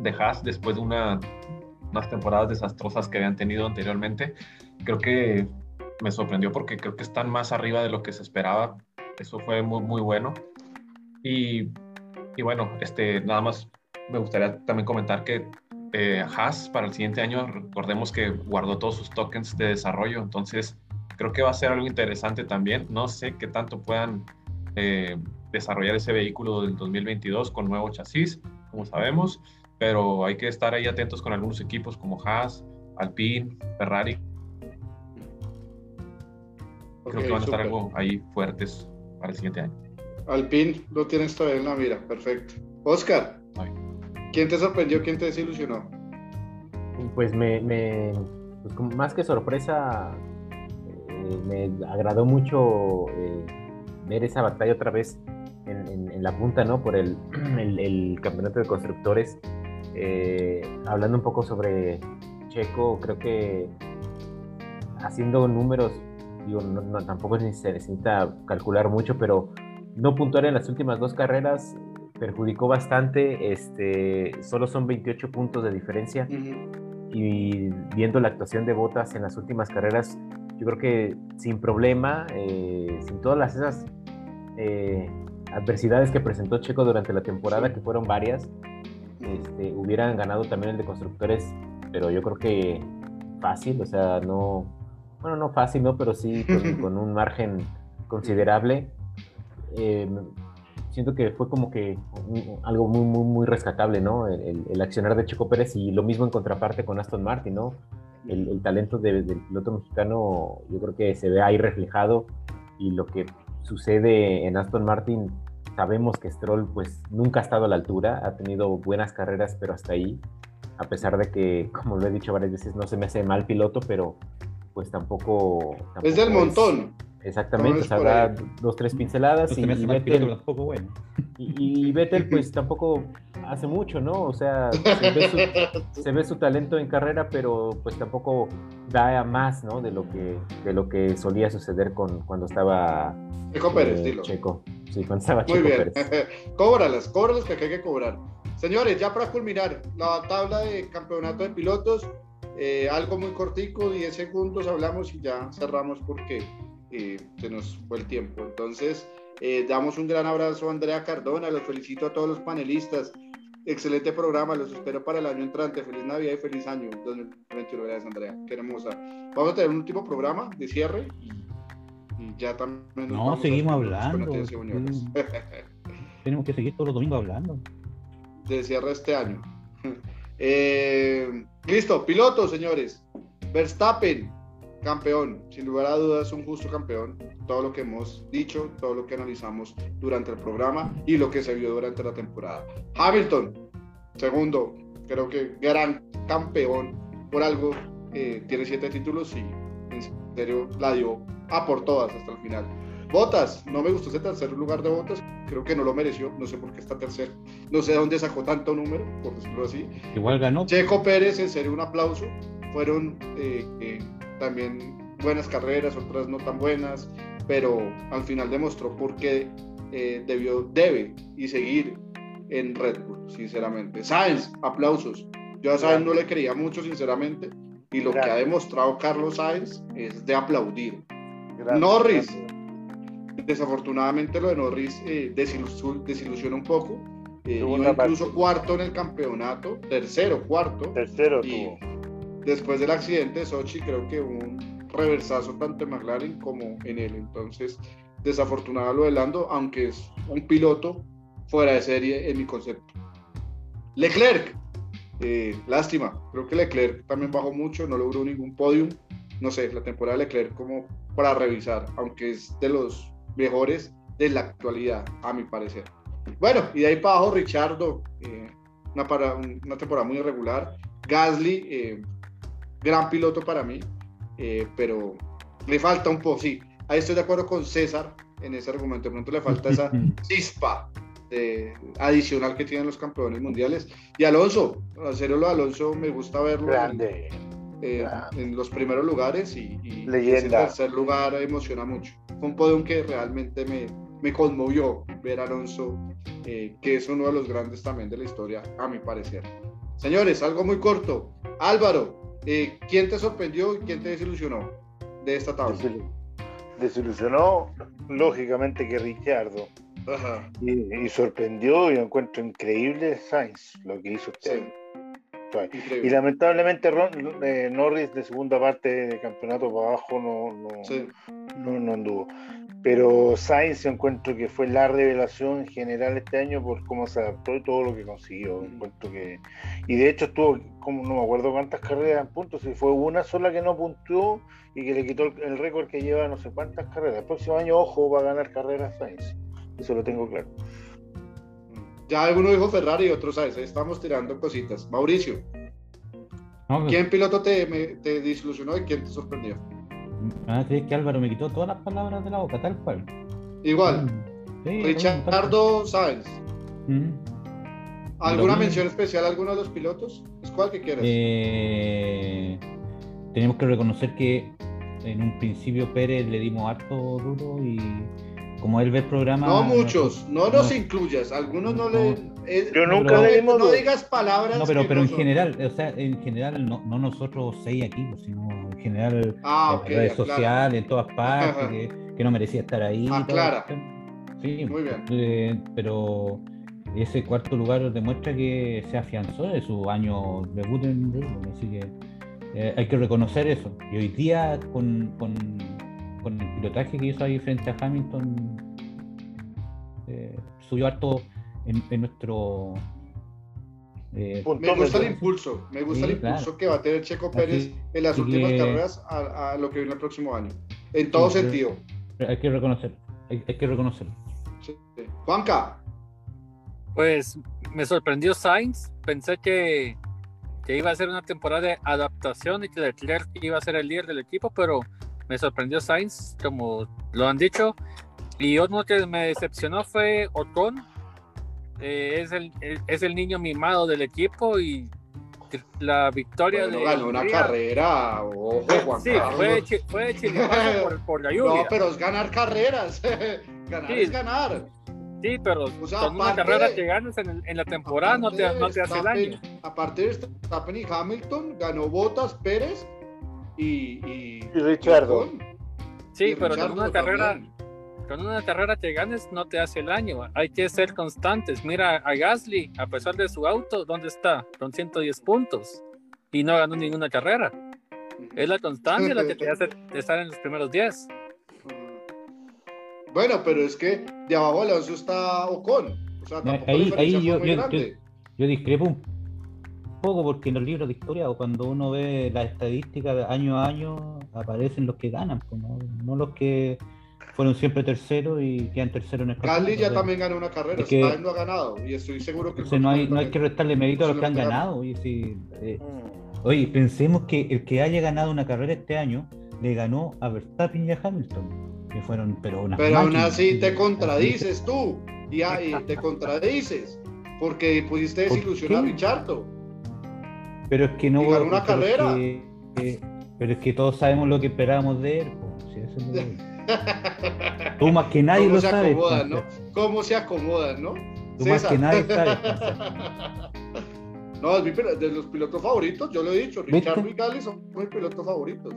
de Haas después de una unas temporadas desastrosas que habían tenido anteriormente. Creo que me sorprendió porque creo que están más arriba de lo que se esperaba. Eso fue muy, muy bueno. Y, y bueno, este, nada más me gustaría también comentar que eh, Haas para el siguiente año, recordemos que guardó todos sus tokens de desarrollo, entonces creo que va a ser algo interesante también. No sé qué tanto puedan eh, desarrollar ese vehículo del 2022 con nuevo chasis, como sabemos, pero hay que estar ahí atentos con algunos equipos como Haas, Alpine, Ferrari. Creo que van a estar algo ahí fuertes para el siguiente año. Alpine lo tienes todavía en la mira, perfecto. Oscar, ¿quién te sorprendió, quién te desilusionó? Pues me, pues más que sorpresa, eh, me agradó mucho eh, ver esa batalla otra vez en, la punta, ¿no? Por el, campeonato de constructores. Eh, hablando un poco sobre Checo, creo que haciendo números, digo, no, tampoco se necesita calcular mucho, pero no puntuar en las últimas dos carreras perjudicó bastante. Este, solo son 28 puntos de diferencia. Y viendo la actuación de Botas en las últimas carreras, yo creo que sin problema, eh, sin todas las, esas eh, adversidades que presentó Checo durante la temporada, que fueron varias, este, hubieran ganado también el de constructores, pero yo creo que fácil, o sea, no, bueno, no fácil, ¿no? Pero sí con, un margen considerable. Eh, siento que fue como que algo muy, muy, muy rescatable, ¿no? El, accionar de Checo Pérez y lo mismo en contraparte con Aston Martin, ¿no? El, talento del piloto mexicano yo creo que se ve ahí reflejado y lo que sucede en Aston Martin, sabemos que Stroll pues nunca ha estado a la altura, ha tenido buenas carreras, pero hasta ahí, a pesar de que, como lo he dicho varias veces, no se me hace mal piloto, pero pues tampoco... es del montón. Exactamente, o sea, dos, tres pinceladas y, y, Vettel, tampoco bueno. Y, Vettel pues tampoco hace mucho, ¿no? O sea, se ve, su, talento en carrera, pero pues tampoco da a más, ¿no? De lo que, de lo que solía suceder con, cuando estaba Checo Pérez, eh, Checo, sí, cuando estaba Muy bien. Pérez. cóbralas, cóbralas que hay que cobrar. Señores, ya para culminar, la tabla de campeonato de pilotos, eh, algo muy cortico, 10 segundos hablamos y ya cerramos porque se nos fue el tiempo. Entonces, eh, damos un gran abrazo a Andrea Cardona, los felicito a todos los panelistas. Excelente programa, los espero para el año entrante. Feliz Navidad y feliz año 2021. Gracias, Andrea. Qué hermosa. Vamos a tener un último programa de cierre y, ya también. No, seguimos hablando. Tenemos que seguir todos los domingos hablando. De cierre este año. Eh, listo, pilotos, señores. Verstappen, campeón, sin lugar a dudas un justo campeón, todo lo que hemos dicho, todo lo que analizamos durante el programa y lo que se vio durante la temporada. Hamilton, segundo, creo que gran campeón, por algo eh, tiene siete títulos y en serio la dio a por todas hasta el final. Botas, no me gustó ese tercer lugar de Botas, creo que no lo mereció, no sé por qué está tercero, no sé de dónde sacó tanto número, por decirlo así. Igual ganó. Checo Pérez, en serio un aplauso, fueron eh, eh, también buenas carreras, otras no tan buenas, pero al final demostró por qué eh, debió, debe y seguir en Red Bull, sinceramente. Sainz, aplausos. Yo a Sainz no le creía mucho, sinceramente, y lo que ha demostrado Carlos Sainz es de aplaudir. Norris, desafortunadamente lo de Norris eh, desilusiona un poco. Eh, incluso cuarto en el campeonato, tercero, cuarto. Tercero después del accidente de Sochi, creo que hubo un reversazo tanto en McLaren como en él. Entonces, desafortunado lo de Lando, aunque es un piloto fuera de serie en mi concepto. Leclerc, eh, lástima, creo que Leclerc también bajó mucho, no logró ningún podium. No sé, la temporada de Leclerc como para revisar, aunque es de los mejores de la actualidad, a mi parecer. Bueno, y de ahí para abajo, Richardo, eh, una, para, una temporada muy irregular. Gasly, eh, gran piloto para mí, eh, pero le falta un poco, sí, ahí estoy de acuerdo con César en ese argumento, de pronto le falta esa chispa adicional que tienen los campeones mundiales. Y Alonso, hacerlo lo de Alonso me gusta verlo eh, en, los primeros lugares y, y ese tercer lugar emociona mucho. Fue un podium que realmente me, me conmovió ver a Alonso, eh, que es uno de los grandes también de la historia, a mi parecer. Señores, algo muy corto. Álvaro, eh, ¿Quién te sorprendió y quién te desilusionó de esta tabla? Desilusionó, lógicamente, que Richardo. Y, sorprendió y encuentro increíble Sainz, lo que hizo usted. Y lamentablemente eh, Norris de segunda parte de campeonato para abajo no, no, no, anduvo. Pero Sainz encuentro que fue la revelación en general este año por cómo se adaptó y todo lo que consiguió. Encuentro que y de hecho estuvo como no me acuerdo cuántas carreras en puntos, si fue una sola que no puntuó y que le quitó el, récord que lleva no sé cuántas carreras. El próximo año ojo va a ganar carreras Sainz. Eso lo tengo claro. Ya alguno dijo Ferrari y otro Sainz, estamos tirando cositas. Mauricio. Pues. ¿Quién piloto te, te desilusionó y quién te sorprendió? Ah, crees que Álvaro me quitó todas las palabras de la boca, tal cual. Igual. Mm. Richardo Sáenz. Mm. ¿Alguna mención especial a alguno de los pilotos? ¿Es cuál que quieres? Eh, tenemos que reconocer que en un principio Pérez le dimos harto duro y como él ve el programa. No muchos, no, nos incluyas, algunos no, le. Yo nunca le dimos. No digas palabras. No, pero, pero en general, o sea, en general, no, no nosotros seis aquí, pues, sino en general ah, en redes sociales, en todas partes, que, no merecía estar ahí. Ah, claro. Sí, muy bien. Eh, pero ese cuarto lugar demuestra que se afianzó de su año debut en así que eh, hay que reconocer eso. Y hoy día con, con con el pilotaje que hizo ahí frente a Hamilton, eh, subió harto en, nuestro. Eh, me gusta el impulso, me gusta el impulso que va a tener Checo Pérez en las últimas carreras a, lo que viene el próximo año, en todo sentido. hay que reconocer, hay, que reconocerlo. Juanca. Pues me sorprendió Sainz, pensé que, que iba a ser una temporada de adaptación y que Leclerc iba a ser el líder del equipo, pero me sorprendió Sainz, como lo han dicho. Y otro que me decepcionó fue Ocon. Eh, es, el, es el niño mimado del equipo y la victoria de. ganó una carrera, ojo, Juan Sí, fue, fue por, por, la lluvia. No, pero es ganar carreras. ganar es ganar. Sí, pero con una carrera que ganas en, en la temporada no te, no te hace daño. Aparte de Stappen y Hamilton, ganó Botas Pérez y, y, Richardo. Sí, pero con una carrera con una carrera que ganes no te hace el año. Hay que ser constantes. Mira a Gasly, a pesar de su auto, ¿dónde está? Con 110 puntos y no ganó ninguna carrera. Es la constancia la que te hace estar en los primeros 10. Bueno, pero es que de abajo Alonso está Ocon. O sea, ahí, ahí yo, yo, yo, discrepo un poco porque en los libros de historia o cuando uno ve las estadísticas año a año aparecen los que ganan, pues, ¿no? los que fueron siempre terceros y quedan terceros en el campeonato. ya también ganó una carrera, que, no ha ganado y estoy seguro que... no hay, no hay que restarle mérito a los que han ganado. Oye, eh, mm. oye, pensemos que el que haya ganado una carrera este año le ganó a Verstappen y a Hamilton, que fueron, pero una Pero aún así te contradices tú, y, te contradices, porque pudiste desilusionar a Richardo. Pero es que no. Ganó una carrera. pero es que todos sabemos lo que esperábamos de él. Tú más que nadie lo sabes. ¿no? ¿Cómo se acomodan, no? Tú más que nadie sabes. no, es mi, de los pilotos favoritos, yo lo he dicho. Richard y son mis pilotos favoritos.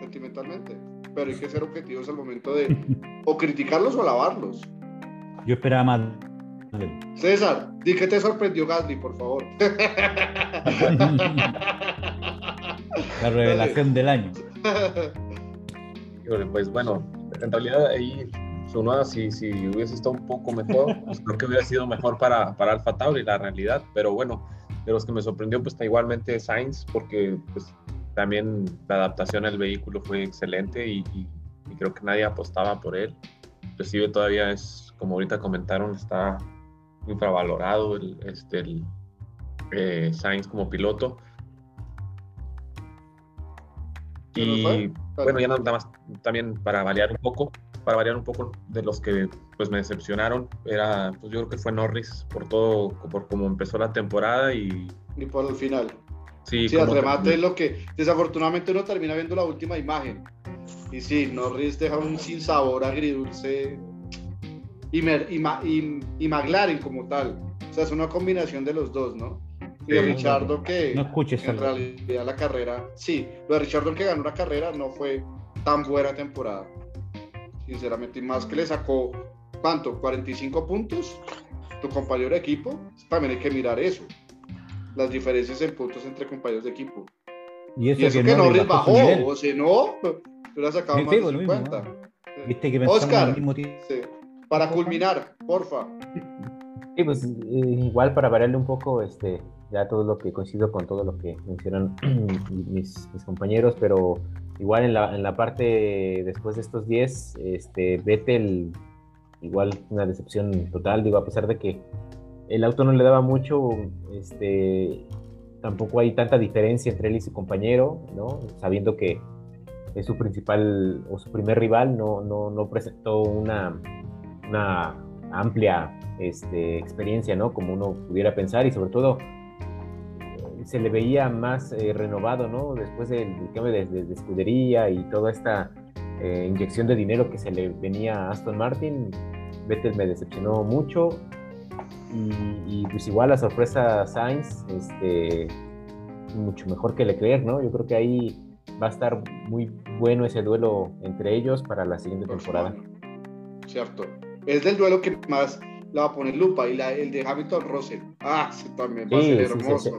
sentimentalmente. Pero hay que ser objetivos al momento de o criticarlos o alabarlos. Yo esperaba más César, di que te sorprendió Gasly, por favor. La revelación del año. Pues bueno, en realidad ahí Sonoda, si, si hubiese estado un poco mejor, pues creo que hubiera sido mejor para, para Alfa Tauri, la realidad. Pero bueno, de los que me sorprendió, pues está igualmente Sainz, porque pues también la adaptación al vehículo fue excelente y, y creo que nadie apostaba por él. Inclusive todavía es, como ahorita comentaron, está infravalorado el, este, el eh, Sainz como piloto. Y bueno, ya nada más también para variar un poco, para variar un poco de los que pues me decepcionaron, era, pues yo creo que fue Norris por todo, por cómo empezó la temporada y... Y por el final. Sí, sí al remate es lo que desafortunadamente uno termina viendo la última imagen. Y sí, Norris deja un sin sabor agridulce y, y, McLaren como tal. O sea, es una combinación de los dos, ¿no? Y de Richardo que no escuches en realidad la carrera, sí, lo de Richardo que ganó una carrera no fue tan buena temporada. Sinceramente, y más que le sacó, ¿cuánto? 45 puntos tu compañero de equipo. También hay que mirar eso. Las diferencias en puntos entre compañeros de equipo. Y eso, que, no Norris bajó, o si no, tú le has sacado más de 50. Viste que pensamos Oscar, al mismo tiempo. sí. Para culminar, porfa. Sí, pues eh, igual para variarle un poco, este, ya todo lo que coincido con todo lo que mencionan mis, mis compañeros, pero igual en la, en la parte después de estos 10, este, Vettel, igual una decepción total, digo, a pesar de que el auto no le daba mucho, este, tampoco hay tanta diferencia entre él y su compañero, ¿no? Sabiendo que es su principal o su primer rival, no, no, no presentó una, una amplia este, experiencia, ¿no? Como uno pudiera pensar y sobre todo eh, se le veía más eh, renovado, ¿no? Después del, cambio de escudería y toda esta eh, inyección de dinero que se le venía a Aston Martin, Vettel me decepcionó mucho y, y, pues igual la sorpresa Sainz, este, mucho mejor que Leclerc, ¿no? Yo creo que ahí va a estar muy bueno ese duelo entre ellos para la siguiente temporada. Cierto. Es del duelo que más la va a poner lupa y la, el de Hamilton Russell. Ah, sí, también va a ser sí, sí, hermoso.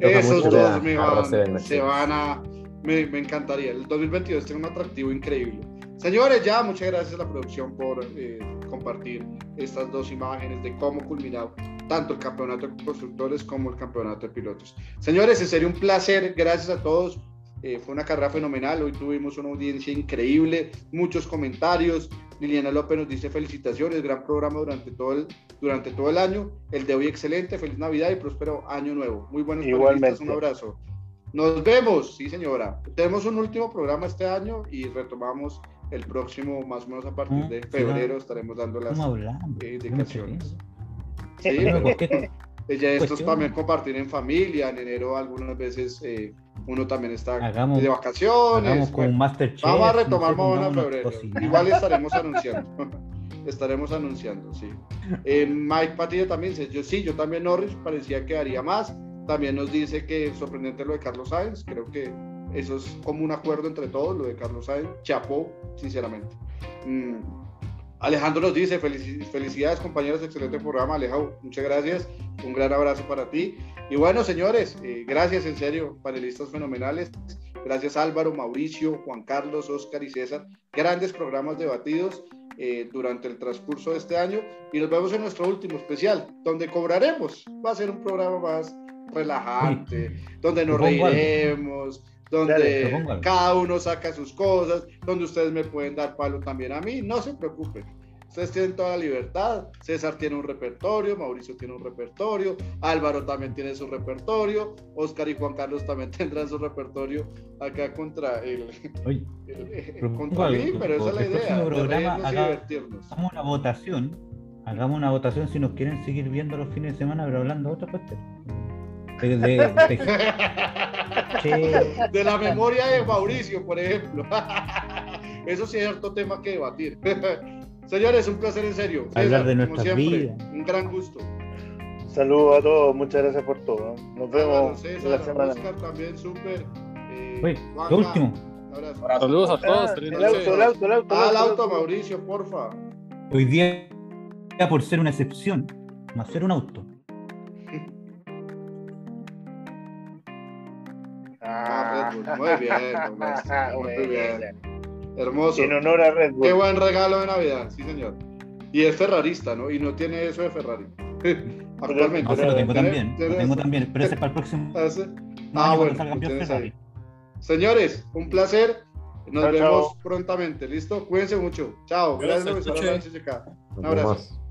Esos a- dos me a Russell van, Mercedes. se van a. Me, me encantaría. El 2022 tiene un atractivo increíble. Señores, ya muchas gracias a la producción por eh, compartir estas dos imágenes de cómo culminó tanto el campeonato de constructores como el campeonato de pilotos. Señores, en serio un placer. Gracias a todos. Eh, fue una carrera fenomenal. Hoy tuvimos una audiencia increíble, muchos comentarios. Liliana López nos dice felicitaciones, gran programa durante todo el, durante todo el año. El de hoy excelente, feliz Navidad y próspero año nuevo. Muy buenos Igualmente. panelistas, un abrazo. Nos vemos, sí señora. Tenemos un último programa este año y retomamos el próximo, más o menos a partir Ah, de febrero, estaremos dando las eh, indicaciones. Sí, Pero, pero- ¿por qué? eh, ya esto es también compartir en familia. En enero algunas veces eh, uno también está Hagamos- de vacaciones. Hagamos con bueno. un Masterchef. Vamos a retomar menos en febrero. cocinar. Igual estaremos anunciando. estaremos anunciando, sí. Eh, Mike Patilla también dice, yo sí, yo también Norris parecía que haría más. También nos dice que sorprendente lo de Carlos Sainz. Creo que eso es como un acuerdo entre todos, lo de Carlos Sainz. Chapó, sinceramente. Mm, Alejandro nos dice, "Felici- felicidades compañeros, excelente programa, Alejandro, muchas gracias, un gran abrazo para ti. Y bueno, señores, eh, gracias en serio, panelistas fenomenales. Gracias Álvaro, Mauricio, Juan Carlos, Oscar y César. Grandes programas debatidos eh, durante el transcurso de este año. Y nos vemos en nuestro último especial, donde cobraremos. Va a ser un programa más relajante, donde nos reiremos, donde cada uno saca sus cosas, donde ustedes me pueden dar palo también a mí. No se preocupen. Ustedes tienen toda la libertad. César tiene un repertorio, Mauricio tiene un repertorio, Álvaro también tiene su repertorio, Oscar y Juan Carlos también tendrán su repertorio acá contra el, Oye, el- Propongo contra mí, pero esa es la el idea, programa haga- divertirnos. hagamos una votación. Hagamos una votación si nos quieren seguir viendo los fines de semana, pero hablando de otra cuestión. De, de- de- Che, De la memoria de Mauricio, por ejemplo. Eso sí es cierto tema que debatir. Señores, un placer en serio. Hablar de nuestras vidas. Un gran gusto. Saludos a todos, muchas gracias por todo. Nos Álvaro, vemos César, la semana. Oscar también súper. Eh, lo último. Saludos a todos. Ah, feliz el auto, el auto, el auto. Ah, el al auto, Mauricio, porfa. Hoy día, por ser una excepción, no ser un auto. Ah. Muy bien, muy bien. Hermoso. En honor a Red Bull. Qué buen regalo de Navidad, sí, señor. Y es ferrarista, ¿no? Y no tiene eso de Ferrari. Actualmente. No, se lo tengo ¿Tiene- también. Lo tengo eso? también, pero ese es para el próximo. Ah, Ah, bueno, Ferrari. Señores, un placer. Nos Chao, vemos chao. prontamente, ¿listo? Cuídense mucho. Chao. Gracias, Gracias. Un abrazo.